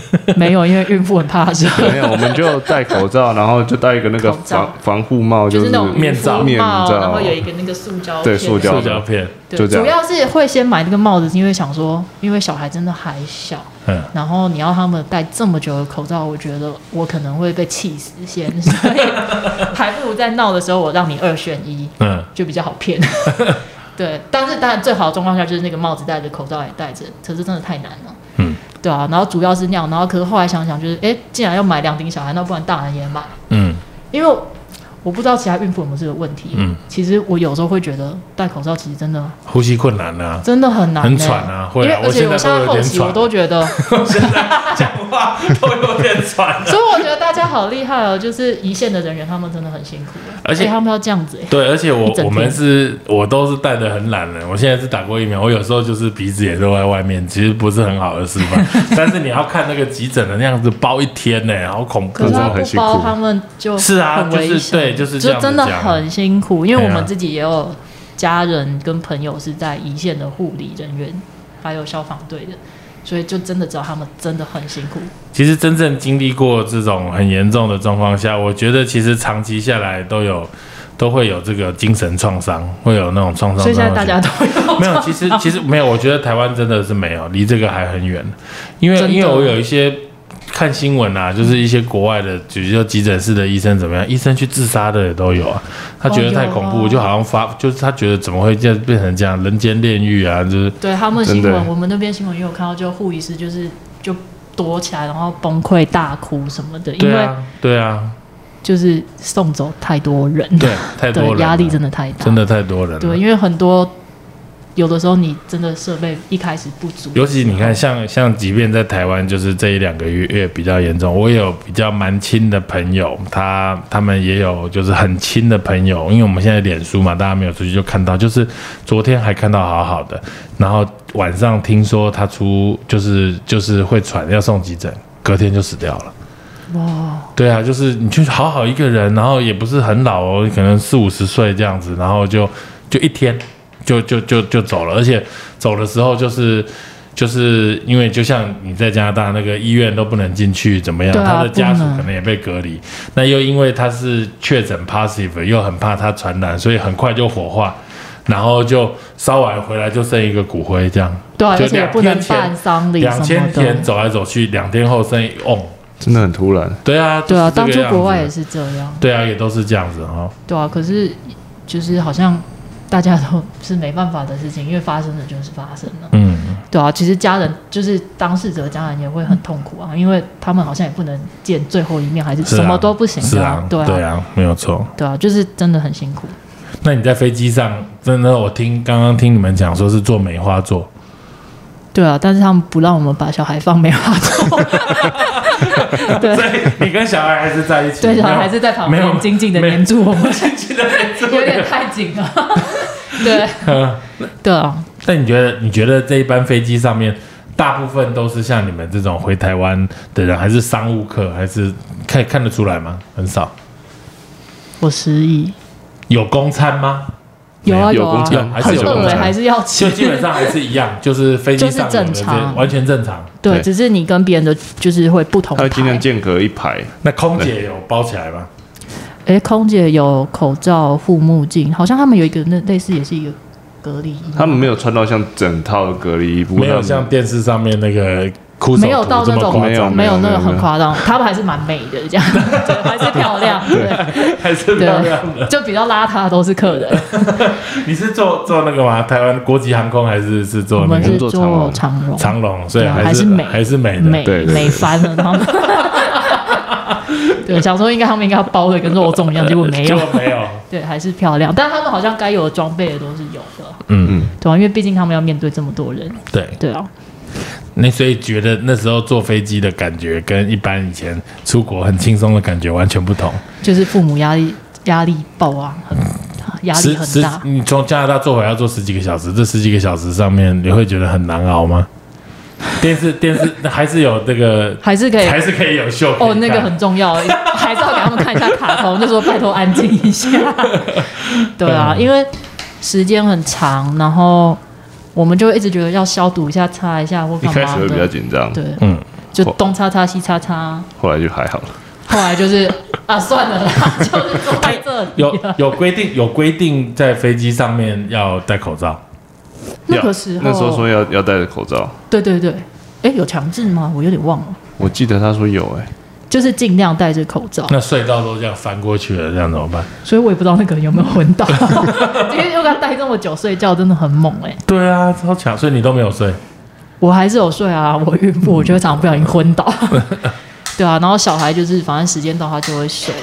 没有，因为孕妇很怕热，没有，我们就戴口罩，然后就戴一个那个防防护帽，就是是那种面罩面，罩然后有一个那个塑胶片。对塑胶。塑胶片，对，就这样。主要是会先买那个帽子，是因为想说，因为小孩真的还小，嗯，然后你要他们戴这么久的口罩，我觉得我可能会被气死先，所以还不如在闹的时候我让你二选一，嗯，就比较好骗。对，但是当然最好的状况下就是那个帽子戴着，口罩也戴着，可是真的太难了。嗯，对啊，然后主要是那样，然后可是后来想想，就是哎，既然要买两顶小孩，那不然大人也买，嗯，因为我不知道其他孕妇有没有这个问题。嗯，其实我有时候会觉得戴口罩其实真的呼吸困难啊，真的很难、欸，很喘啊会啊因为而且我现在后期我都觉得，现在讲话都有点喘。所以我觉得大家好厉害哦，就是一线的人员他们真的很辛苦，而且欸他们要这样子、欸，对，而且我我们是，我都是戴的很懒的。我现在是打过疫苗，我有时候就是鼻子也都在外面，其实不是很好的示范。但是你要看那个急诊的那样子包一天呢、好恐怖真的很辛苦他们就是啊就是险对就是就真的很辛苦，因为我们自己也有家人跟朋友是在一线的护理人员，还有消防队的，所以就真的知道他们真的很辛苦。其实真正经历过这种很严重的状况下，我觉得其实长期下来都有都会有这个精神创伤，会有那种创伤。所以现在大家都有没有，其实其实没有，我觉得台湾真的是没有，离这个还很远。因为因为我有一些看新闻啊，就是一些国外的，比如说急诊室的医生怎么样，医生去自杀的也都有啊。他觉得太恐怖，就好像发，就是他觉得怎么会这样变成这样，人间炼狱啊，就是对他们新闻，我们那边新闻也有看到，就护理师就是就躲起来，然后崩溃大哭什么的，因为对啊，对啊，就是送走太多人，对，太多 压力真的太大，真的太多人。对，因为很多有的时候你真的设备一开始不足，尤其你看，像像即便在台湾，就是这一两个月月比较严重，我也有比较蛮亲的朋友，他他们也有就是很亲的朋友，因为我们现在脸书嘛，大家没有出去就看到，就是昨天还看到好好的，然后晚上听说他出就是就是会喘，要送急诊，隔天就死掉了。哇，对啊，就是你去好好一个人，然后也不是很老哦，可能四五十岁这样子，然后就就一天就就就就走了，而且走的时候就是就是因为就像你在加拿大那个医院都不能进去，怎么样？啊他的家属可能也被隔离，那又因为他是确诊 positive，又很怕他传染，所以很快就火化。然后就烧完回来就剩一个骨灰，这样对啊，就而且也不能两天前办丧礼两千天的。走来走去，两天后剩一瓮。真的很突然。对啊，对啊，当初国外也是这样。对啊，也都是这样子哈、哦。对啊，可是就是好像大家都是没办法的事情，因为发生了就是发生了。嗯，对啊，其实家人就是当事者家人也会很痛苦啊，因为他们好像也不能见最后一面，还是什么都不行的、是啊，对啊，对啊，没有错。对啊，就是真的很辛苦。那你在飞机上，真的，我听刚刚听你们讲说是做梅花座，对啊，但是他们不让我们把小孩放梅花座，对 所以你跟小孩还是在一起，对，小孩还是在旁边紧紧的黏住我们，紧紧的黏住 有点太紧了。对嗯对啊，那你觉得，你觉得这一班飞机上面，大部分都是像你们这种回台湾的人，还是商务客，还是看看得出来吗？很少。我失忆。有公餐吗？有啊啊有公，餐还是很饿哎，有公餐还是要吃就。基本上还是一样，就是飞机上就是正常这完全正常。对，只是你跟别人的就是会不同它会尽量。间隔一排，那空姐有包起来吗？哎，空姐有口罩、护目镜，好像他们有一个那类似也是一个隔离衣。他们没有穿到像整套的隔离衣，不过没有像电视上面那个没有到这那种没有没有那个很夸张，他们还是蛮美的，这样 对，还是漂亮，对还是漂亮的。就比较邋遢的都是客人，你是做做那个吗？台湾国际航空还是是我坐那个们是做做长荣长龙？所以还还是美还是美的。美对对美翻了，他们。对，想说应该他们应该要包的跟肉粽一样，结果没有结果。没有。对，还是漂亮，但他们好像该有的装备也都是有的，嗯嗯，对啊，因为毕竟他们要面对这么多人，对。对啊，那所以觉得那时候坐飞机的感觉跟一般以前出国很轻松的感觉完全不同。就是父母压力压力爆啊，很压力很大，，你从加拿大坐回来要坐十几个小时，这十几个小时上面你会觉得很难熬吗？电视电视还是有这个，还是可以还是可以有秀哦，那个很重要，还是要给他们看一下卡通，就说拜托安静一下。对啊，因为时间很长，然后我们就会一直觉得要消毒一下、擦一下或一干嘛开始会比较的。紧张，对，嗯，就东擦擦西擦擦，后来就还好了。后来就是啊，算了啦，就是坐在这里有。有规定有规定在飞机上面要戴口罩。那个时候，那时候说要要戴着口罩，对对对，哎，有强制吗？我有点忘了，我记得他说有哎、就是尽量戴着口罩。那隧道都这样翻过去了，这样怎么办？所以我也不知道那个人有没有昏倒，今天又跟他待这么久，睡觉真的很猛哎、对啊，超强，所以你都没有睡。我还是有睡啊，我孕妇我觉得常常不小心昏倒，对啊，然后小孩就是反正时间到他就会睡，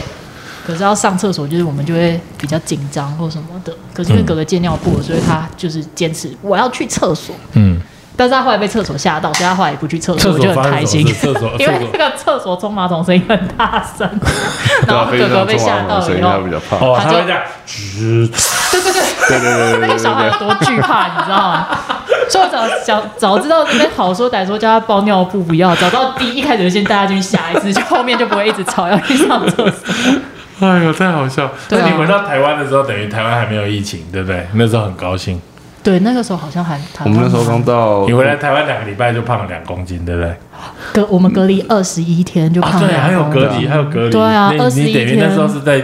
可是要上厕所就是我们就会比较紧张或什么的，可是因为哥哥戒尿布，所以他就是坚持我要去厕所，嗯，但是他后来被厕所吓到，所以他后来也不去厕所，厕我就很开心因为那个厕所冲马桶声音很大声，然后哥哥被吓到以后他比，较怕。哦，他就这样，吱对对对。对对对对那个小孩有多惧怕，你知道吗？所以我早想早知道那边好说歹说叫他包尿布不要，早知道第一一开始就先带他进去下一次，就后面就不会一直吵要去上厕所。哎呦，太好笑！那你回到台湾的时候，等于台湾还没有疫情，对不对？那时候很高兴。对，那个时候好像还我们那时候刚到你，回来台湾两个礼拜就胖了两公斤，对不对？隔我们隔离二十一天就啊，对，胖两还有隔离，还有隔离。对啊那21你等于那时候是在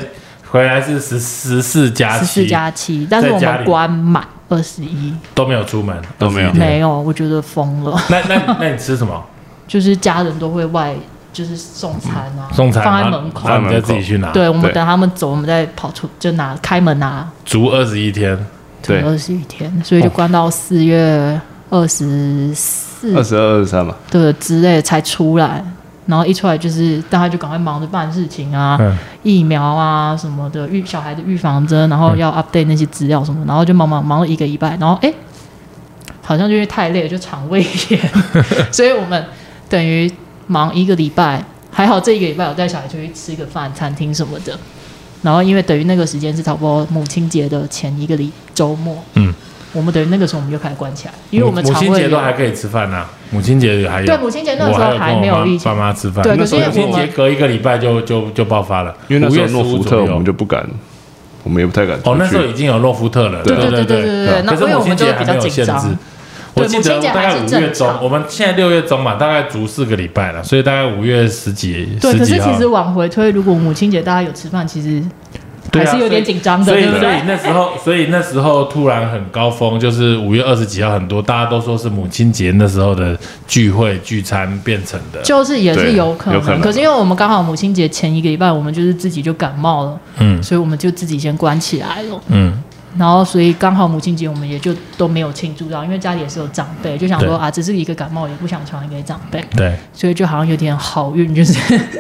回来是十十四加十四七，加七，但是我们关满二十一，都没有出门，都没有没有，我觉得疯了。那那那你吃什么？就是家人都会外就是送餐啊，送餐放在门口。然后你再自己去拿。对，我们等他们走，我们再跑出就拿开门拿足二十一天，对。二十一天，所以就关到四月二十四。二十二、二十三嘛，对之类才出来，然后一出来就是大家就赶快忙着办事情啊，嗯，疫苗啊什么的，预小孩的预防针，然后要 update 那些资料什么，然后就忙忙忙了一个礼拜，然后哎好像就因为太累了，就肠胃炎，所以我们等于忙一个礼拜，还好这一个礼拜有带小孩出去吃个饭，餐厅什么的。然后因为等于那个时间是差不多母亲节的前一个礼周末，嗯，我们等于那个时候我们就开始关起来，因为我们母亲节都还可以吃饭呢、母亲节还有。对母亲节那个时候还没有疫情爸妈吃饭。对可是母亲节隔一个礼拜就就就爆发了，因为那时候5诺月15福特我们就不敢，我们也不太敢。哦，那时候已经有诺福特了，对对对对对对可是我们就亲节还没有比较紧张限制。我记得大概五月中，我们现在六月中嘛，大概足四个礼拜了，所以大概五月十几对，十几号可是其实。往回推，如果母亲节大家有吃饭，其实还是有点紧张的，所以对不对？所以那时候，所以那时候突然很高峰，就是五月二十几号，很多大家都说是母亲节那时候的聚会聚餐变成的。就是也是有可能，有可能可是因为我们刚好母亲节前一个礼拜，我们就是自己就感冒了，嗯所以我们就自己先关起来了。嗯，然后，所以刚好母亲节我们也就都没有庆祝到，因为家里也是有长辈，就想说啊，只是一个感冒，也不想传染给长辈，对，所以就好像有点好运，就是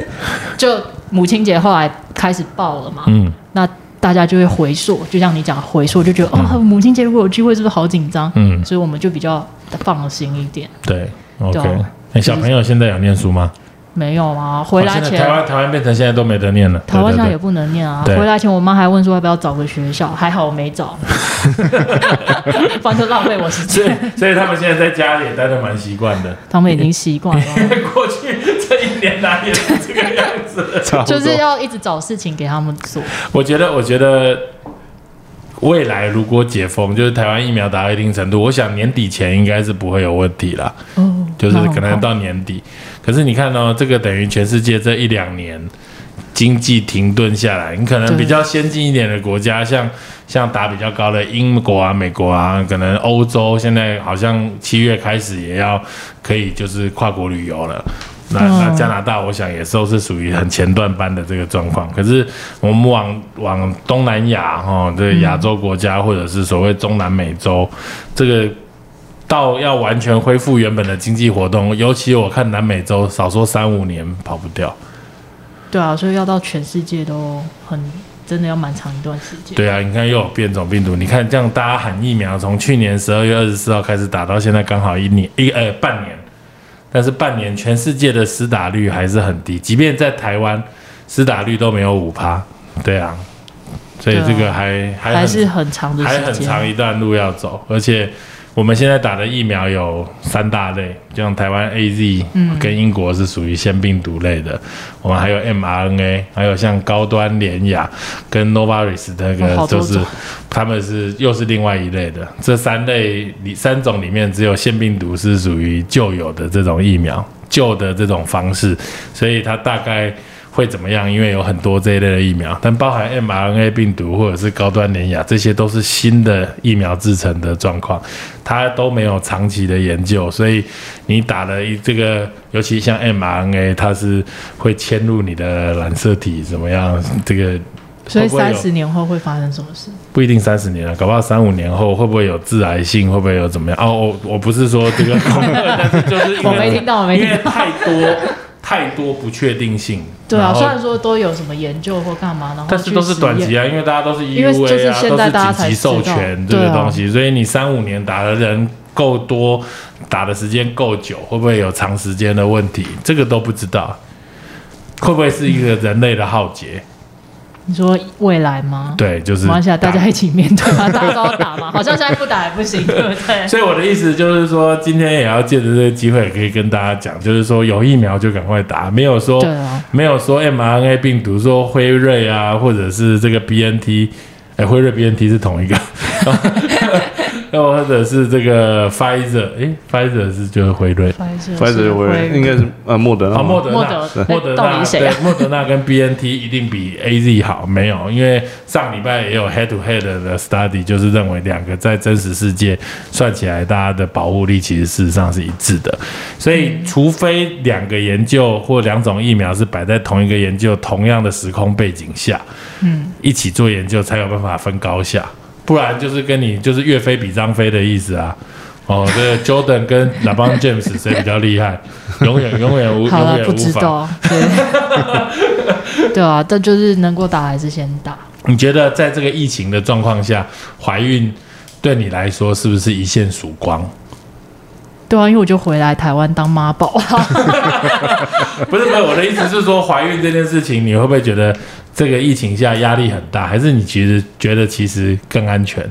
就母亲节后来开始爆了嘛，嗯那大家就会回溯，就像你讲回溯，就觉得、哦，母亲节如果有聚会，是不是好紧张？嗯，所以我们就比较放心一点。对，OK 对啊。哎小朋友现在有念书吗？没有啊，回来前哦台湾台湾变成现在都没得念了。台湾现在也不能念啊。对回来前我妈还问说要不要找个学校，还好我没找，不然就浪费我时对所以间。所以他们现在在家里也待的蛮习惯的。他们已经习惯了，过去这一年来也是这个样子。就是要一直找事情给他们做。我觉得，我觉得未来如果解封，就是台湾疫苗达到一定程度，我想年底前应该是不会有问题啦。哦，就是可能到年底。可是你看哦，这个等于全世界这一两年经济停顿下来，你可能比较先进一点的国家，像像打比较高的英国啊、美国啊，可能欧洲现在好像七月开始也要可以就是跨国旅游了。那嗯那加拿大，我想也都是属于很前段班的这个状况。可是我们往往东南亚哈，这个亚洲国家或者是所谓中南美洲，这个到要完全恢复原本的经济活动，尤其我看南美洲，少说三五年跑不掉。对啊，所以要到全世界都很真的要蛮长一段时间。对啊，你看又有变种病毒，你看这样大家喊疫苗，从去年十二月二十四号开始打到现在，刚好一年一呃半年，但是半年全世界的施打率还是很低，即便在台湾施打率都没有五趴。对啊，所以这个还还还是很长的还时间。很长一段路要走，而且我们现在打的疫苗有三大类，就像台湾 A Z，嗯跟英国是属于腺病毒类的，我们还有 mRNA，还有像高端联雅跟 Novaris 那哦个就是他们是又是另外一类的，这三类里三种里面只有腺病毒是属于旧有的这种疫苗，旧的这种方式，所以它大概。会怎么样？因为有很多这一类的疫苗，但包含 mRNA 病毒或者是高端联雅，这些都是新的疫苗制成的状况，它都没有长期的研究，所以你打了一这个，尤其像 mRNA，它是会嵌入你的染色体，怎么样？这个所以三十年后会发生什么事？不一定三十年了，搞不好三五年后会不会有致癌性？会不会有怎么样？哦，我我不是说这个，但是就是我没听到，我没因为听到。太多太多不确定性。对啊，虽然说都有什么研究或干嘛，然后但是都是短期啊。啊，因为大家都是 EUA 就是啊，都是紧急授权这个东西，所以你三五年打的人够多，打的时间够久，会不会有长时间的问题？这个都不知道。会不会是一个人类的浩劫？你说未来吗？对，就是没关系啊，大家一起面对嘛，大家都要打嘛。好像现在不打也不行，对不对？所以我的意思就是说，今天也要借着这个机会，可以跟大家讲，就是说有疫苗就赶快打，没有说没有说 mRNA 病毒，说辉瑞啊，或者是这个 BNT，哎，辉瑞 BNT 是同一个，又或者是这个 Pfizer，哎，Pfizer 是就是辉瑞。，Pfizer 辉瑞应该是呃莫德纳啊，莫德莫纳，莫德纳，到底谁啊对莫德纳跟 BNT 一定比 AZ 好？没有，因为上礼拜也有 head to head 的 study，就是认为两个在真实世界算起来，大家的保护力其实事实上是一致的。所以，除非两个研究或两种疫苗是摆在同一个研究、同样的时空背景下，嗯，一起做研究，才有办法分高下。不然就是跟你就是岳飞比张飞的意思啊。哦，这个 Jordan 跟 LeBron James 谁比较厉害？永远永远无好了，不。知道，对，对啊，但就是能够打还是先打。你觉得在这个疫情的状况下，怀孕对你来说是不是一线曙光？对啊，因为我就回来台湾当妈宝啊。不是不是，我的意思是说，怀孕这件事情，你会不会觉得这个疫情下压力很大，还是你其实觉得其实更安全？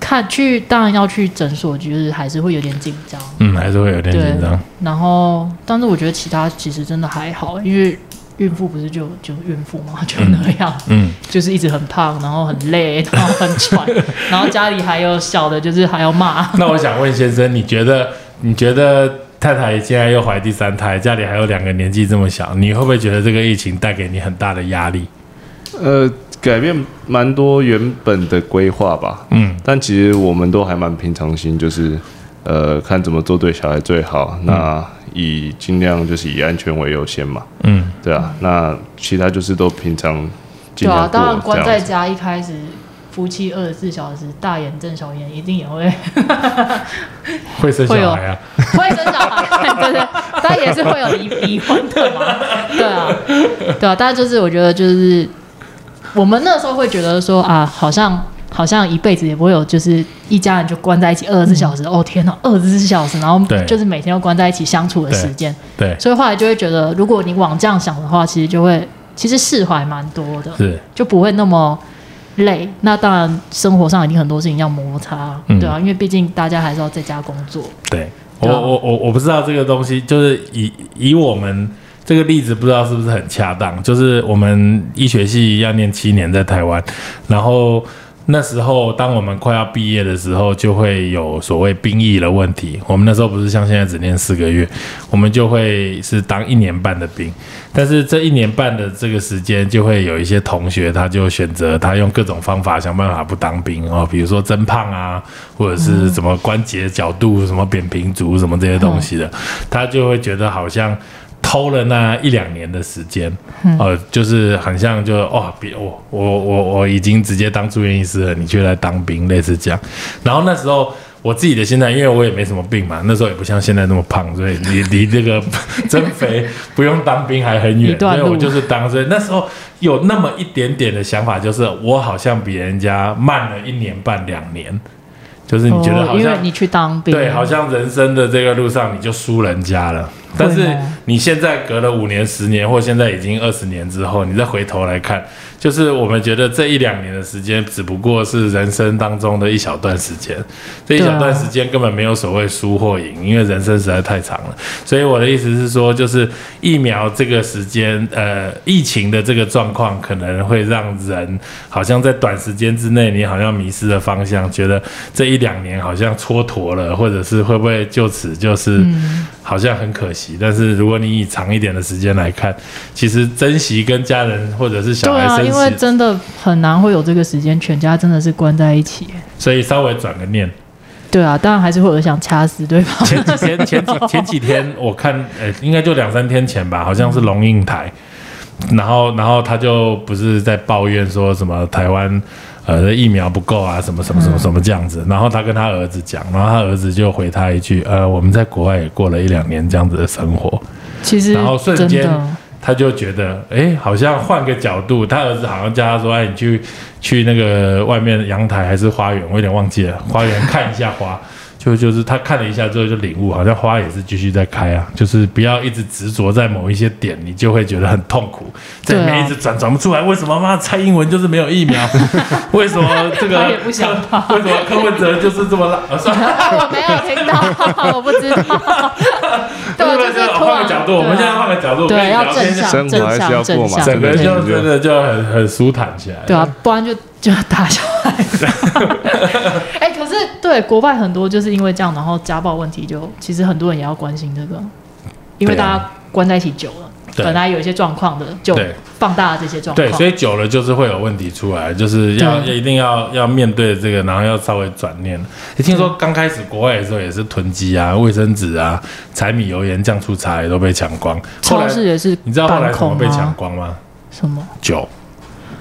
看去，当然要去诊所，就是还是会有点紧张。嗯，还是会有点对紧张。，然后，但是我觉得其他其实真的还好，因为孕妇不是就就孕妇嘛，就那样，嗯，就是一直很胖，然后很累，然后很喘，然后家里还有小的，就是还要骂。那我想问先生，你觉得你觉得太太现在又怀第三胎，家里还有两个年纪这么小，你会不会觉得这个疫情带给你很大的压力？呃，改变蛮多原本的规划吧。嗯，但其实我们都还蛮平常心，就是呃，看怎么做对小孩最好。那以尽量就是以安全为优先嘛。嗯，对啊，那其他就是都平常尽对啊，当然关在。家一开始。夫妻二十四小时，大眼瞪小眼，一定也会。会生小孩啊？会生小孩，对对，但也是会有离离婚的嘛，对啊，对啊，但就是我觉得就是我们那时候会觉得说啊，好像好像一辈子也不会有就是一家人就关在一起二十四小时，哦天哪，二十四小时，然后就是每天都关在一起相处的时间，对，所以后来就会觉得，如果你往这样想的话，其实就会其实释怀蛮多的，是，就不会那么。累，那当然生活上一定很多事情要摩擦，嗯。对啊，因为毕竟大家还是要在家工作，对。我我我我不知道这个东西，就是以以我们这个例子，不知道是不是很恰当。就是我们医学系要念七年在台湾，然后那时候当我们快要毕业的时候，就会有所谓兵役的问题。我们那时候不是像现在只念四个月，我们就会是当一年半的兵。但是这一年半的这个时间，就会有一些同学，他就选择他用各种方法想办法不当兵哦，比如说增胖啊，或者是什么关节角度、什么扁平足什么这些东西的，他就会觉得好像。偷了那一两年的时间，呃，就是很像就哦，别我我我我已经直接当住院医师了，你却来当兵，类似这样。然后那时候我自己的心态，因为我也没什么病嘛，那时候也不像现在那么胖，所以离离这个增肥不用当兵还很远，所以我就是当。所以那时候有那么一点点的想法，就是我好像比人家慢了一年半两年，就是你觉得哦好像。因为你去当兵，对，好像人生的这个路上你就输人家了。但是你现在隔了五年、十年，或现在已经二十年之后，你再回头来看，就是我们觉得这一两年的时间，只不过是人生当中的一小段时间。这一小段时间根本没有所谓输或赢，因为人生实在太长了。所以我的意思是说，就是疫苗这个时间，呃，疫情的这个状况，可能会让人好像在短时间之内，你好像迷失了方向，觉得这一两年好像蹉跎了，或者是会不会就此就是好像很可惜。但是如果你以长一点的时间来看，其实珍惜跟家人或者是小孩生因为，真的很难会有这个时间，全家真的是关在一起。所以稍微转个念。对啊，当然还是会有想掐死对方。前几天前几 前几天我看，呃，应该就两三天前吧，好像是龙应台，然后然后他就不是在抱怨说什么台湾呃疫苗不够啊，什么什么什么什么这样子，然后他跟他儿子讲，然后他儿子就回他一句，呃，我们在国外也过了一两年这样子的生活，其实然后瞬间他就觉得，哎，好像换个角度，他儿子好像叫他说，哎，你去去那个外面阳台还是花园，我有点忘记了，花园看一下花。就就是他看了一下之后就领悟，好像花也是继续在开啊，就是不要一直执着在某一些点，你就会觉得很痛苦，在里面一直转转不出来。为什么妈蔡英文就是没有疫苗？为什么这个 他也不想跑为什么柯文哲就是这么烂？啊，算了。我没有听到，我不知道。对，就是换个角度，我们现在换个角度，对，要聊天正向，生活还是正向，要过嘛正向，整个对就真的就很很舒坦起来。对啊，不然就就要打小孩。哎、可是对国外很多就是因为这样，然后家暴问题就其实很多人也要关心这个，因为大家关在一起久了，对本来有一些状况的就放大了这些状况对，况。所以久了就是会有问题出来，就是要一定要要面对这个，然后要稍微转念。你听说刚开始国外的时候也是囤积啊，卫生纸啊、柴米油盐酱醋茶也都被抢光。超市也是你知道后来怎么被抢啊？光吗？什么？酒，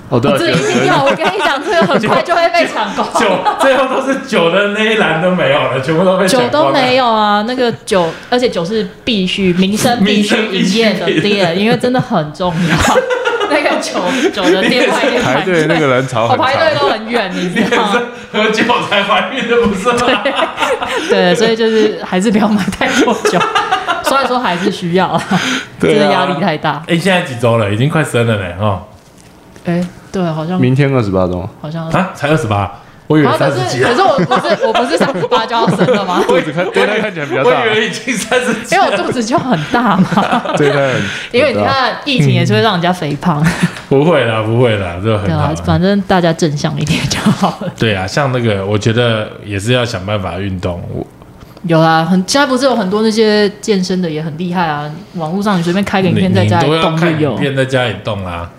哦，对啊，这一定要！我跟你讲，这个很快就会被抢光。酒 最后都是酒的那一栏都没有了，全部都被抢酒光酒。都没有啊，那个酒，而且酒是必须民生 必须营业的店，因为真的很重要。那个酒酒的店排队那个人潮我排队。都很远，你知道吗？喝酒才怀孕的不是吗？对，所以就是还是不要买太多酒。虽然说还是需要啊，真的压力太大。哎，现在几周了？已经快生了嘞哦。哎，对，好像明天二十八周，好像。啊，才二十八，我以为三十几啊可。是我不是我不是三十八就要生了吗？肚子看对他看起来比较大我大以，为已经三十几因为我肚子就很大嘛。对他很，因为你看疫情也是会让人家肥胖，不会啦，不会啦，这很好啦。，对啊反正大家正向一点就好了。对啊，像那个，我觉得也是要想办法运动。我有啊，很现在不是有很多那些健身的也很厉害啊，网络上你随便开个影片在家里你你都要看影动就有。片在家里动啦。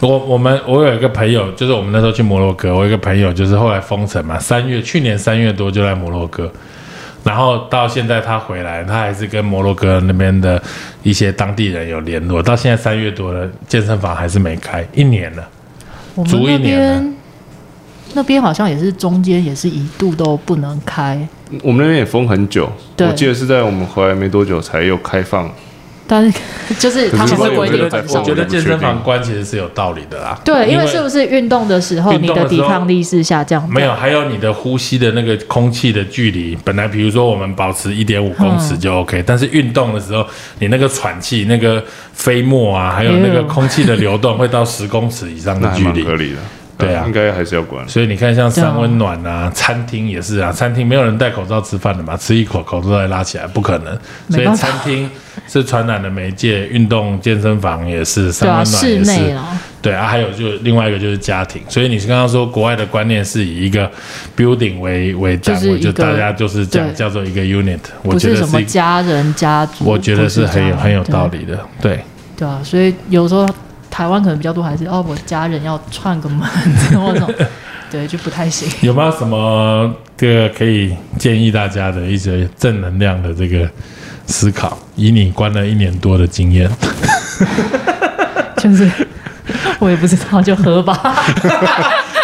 我我们我有一个朋友，就是我们那时候去摩洛哥，我有一个朋友就是后来封城嘛，三月去年三月多就在摩洛哥，然后到现在他回来，他还是跟摩洛哥那边的一些当地人有联络，到现在三月多了，健身房还是没开，一年了。我们足一年边那边好像也是中间也是一度都不能开，我们那边也封很久，对我记得是在我们回来没多久才又开放。但 是就是他们会规可是我觉得定很少我觉。得健身房关其实是有道理的啦。对，因为是不是运动的时候你的抵抗力是下降？没有，还有你的呼吸的那个空气的距离，本来比如说我们保持一点五公尺就 OK，、但是运动的时候，你那个喘气、那个飞沫啊，还有那个空气的流动会到十公尺以上的距离。蛮合理的，对啊应该还是要管。所以你看，像三温暖啊，餐厅也是啊，餐厅没有人戴口罩吃饭的嘛，吃一口口罩再拉起来，不可能。所以餐厅是传染的媒介，运动健身房也是，三温暖室也是。对啊，还有就另外一个就是家庭，所以你是刚刚说国外的观念是以一个 building 为为单位，就大家就是讲叫做一个 unit，我不是什么觉得是家人家族，我觉得是很有很有道理的，对。对啊，所以有时候台湾可能比较多还是哦，我家人要串个门 或者，对，就不太行。有没有什么这个可以建议大家的一些正能量的这个思考？以你关了一年多的经验，就是我也不知道，就喝吧。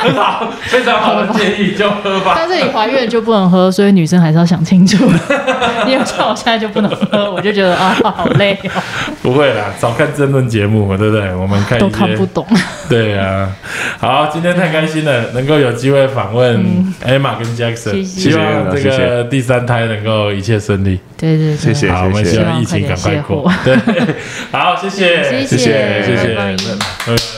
好，非常好的建议，就喝吧。但是你怀孕就不能喝，所以女生还是要想清楚。因为像我现在就不能喝，我就觉得啊，好累哦，不会啦，少看争论节目嘛，对不对？我们看都看不懂。对啊，好，今天太开心了，能够有机会访问 Emma 跟 Jackson，希望这个第三胎能够一切顺利。对对对，谢谢好，我们希望疫情赶快过。对，好，谢谢，谢谢谢谢，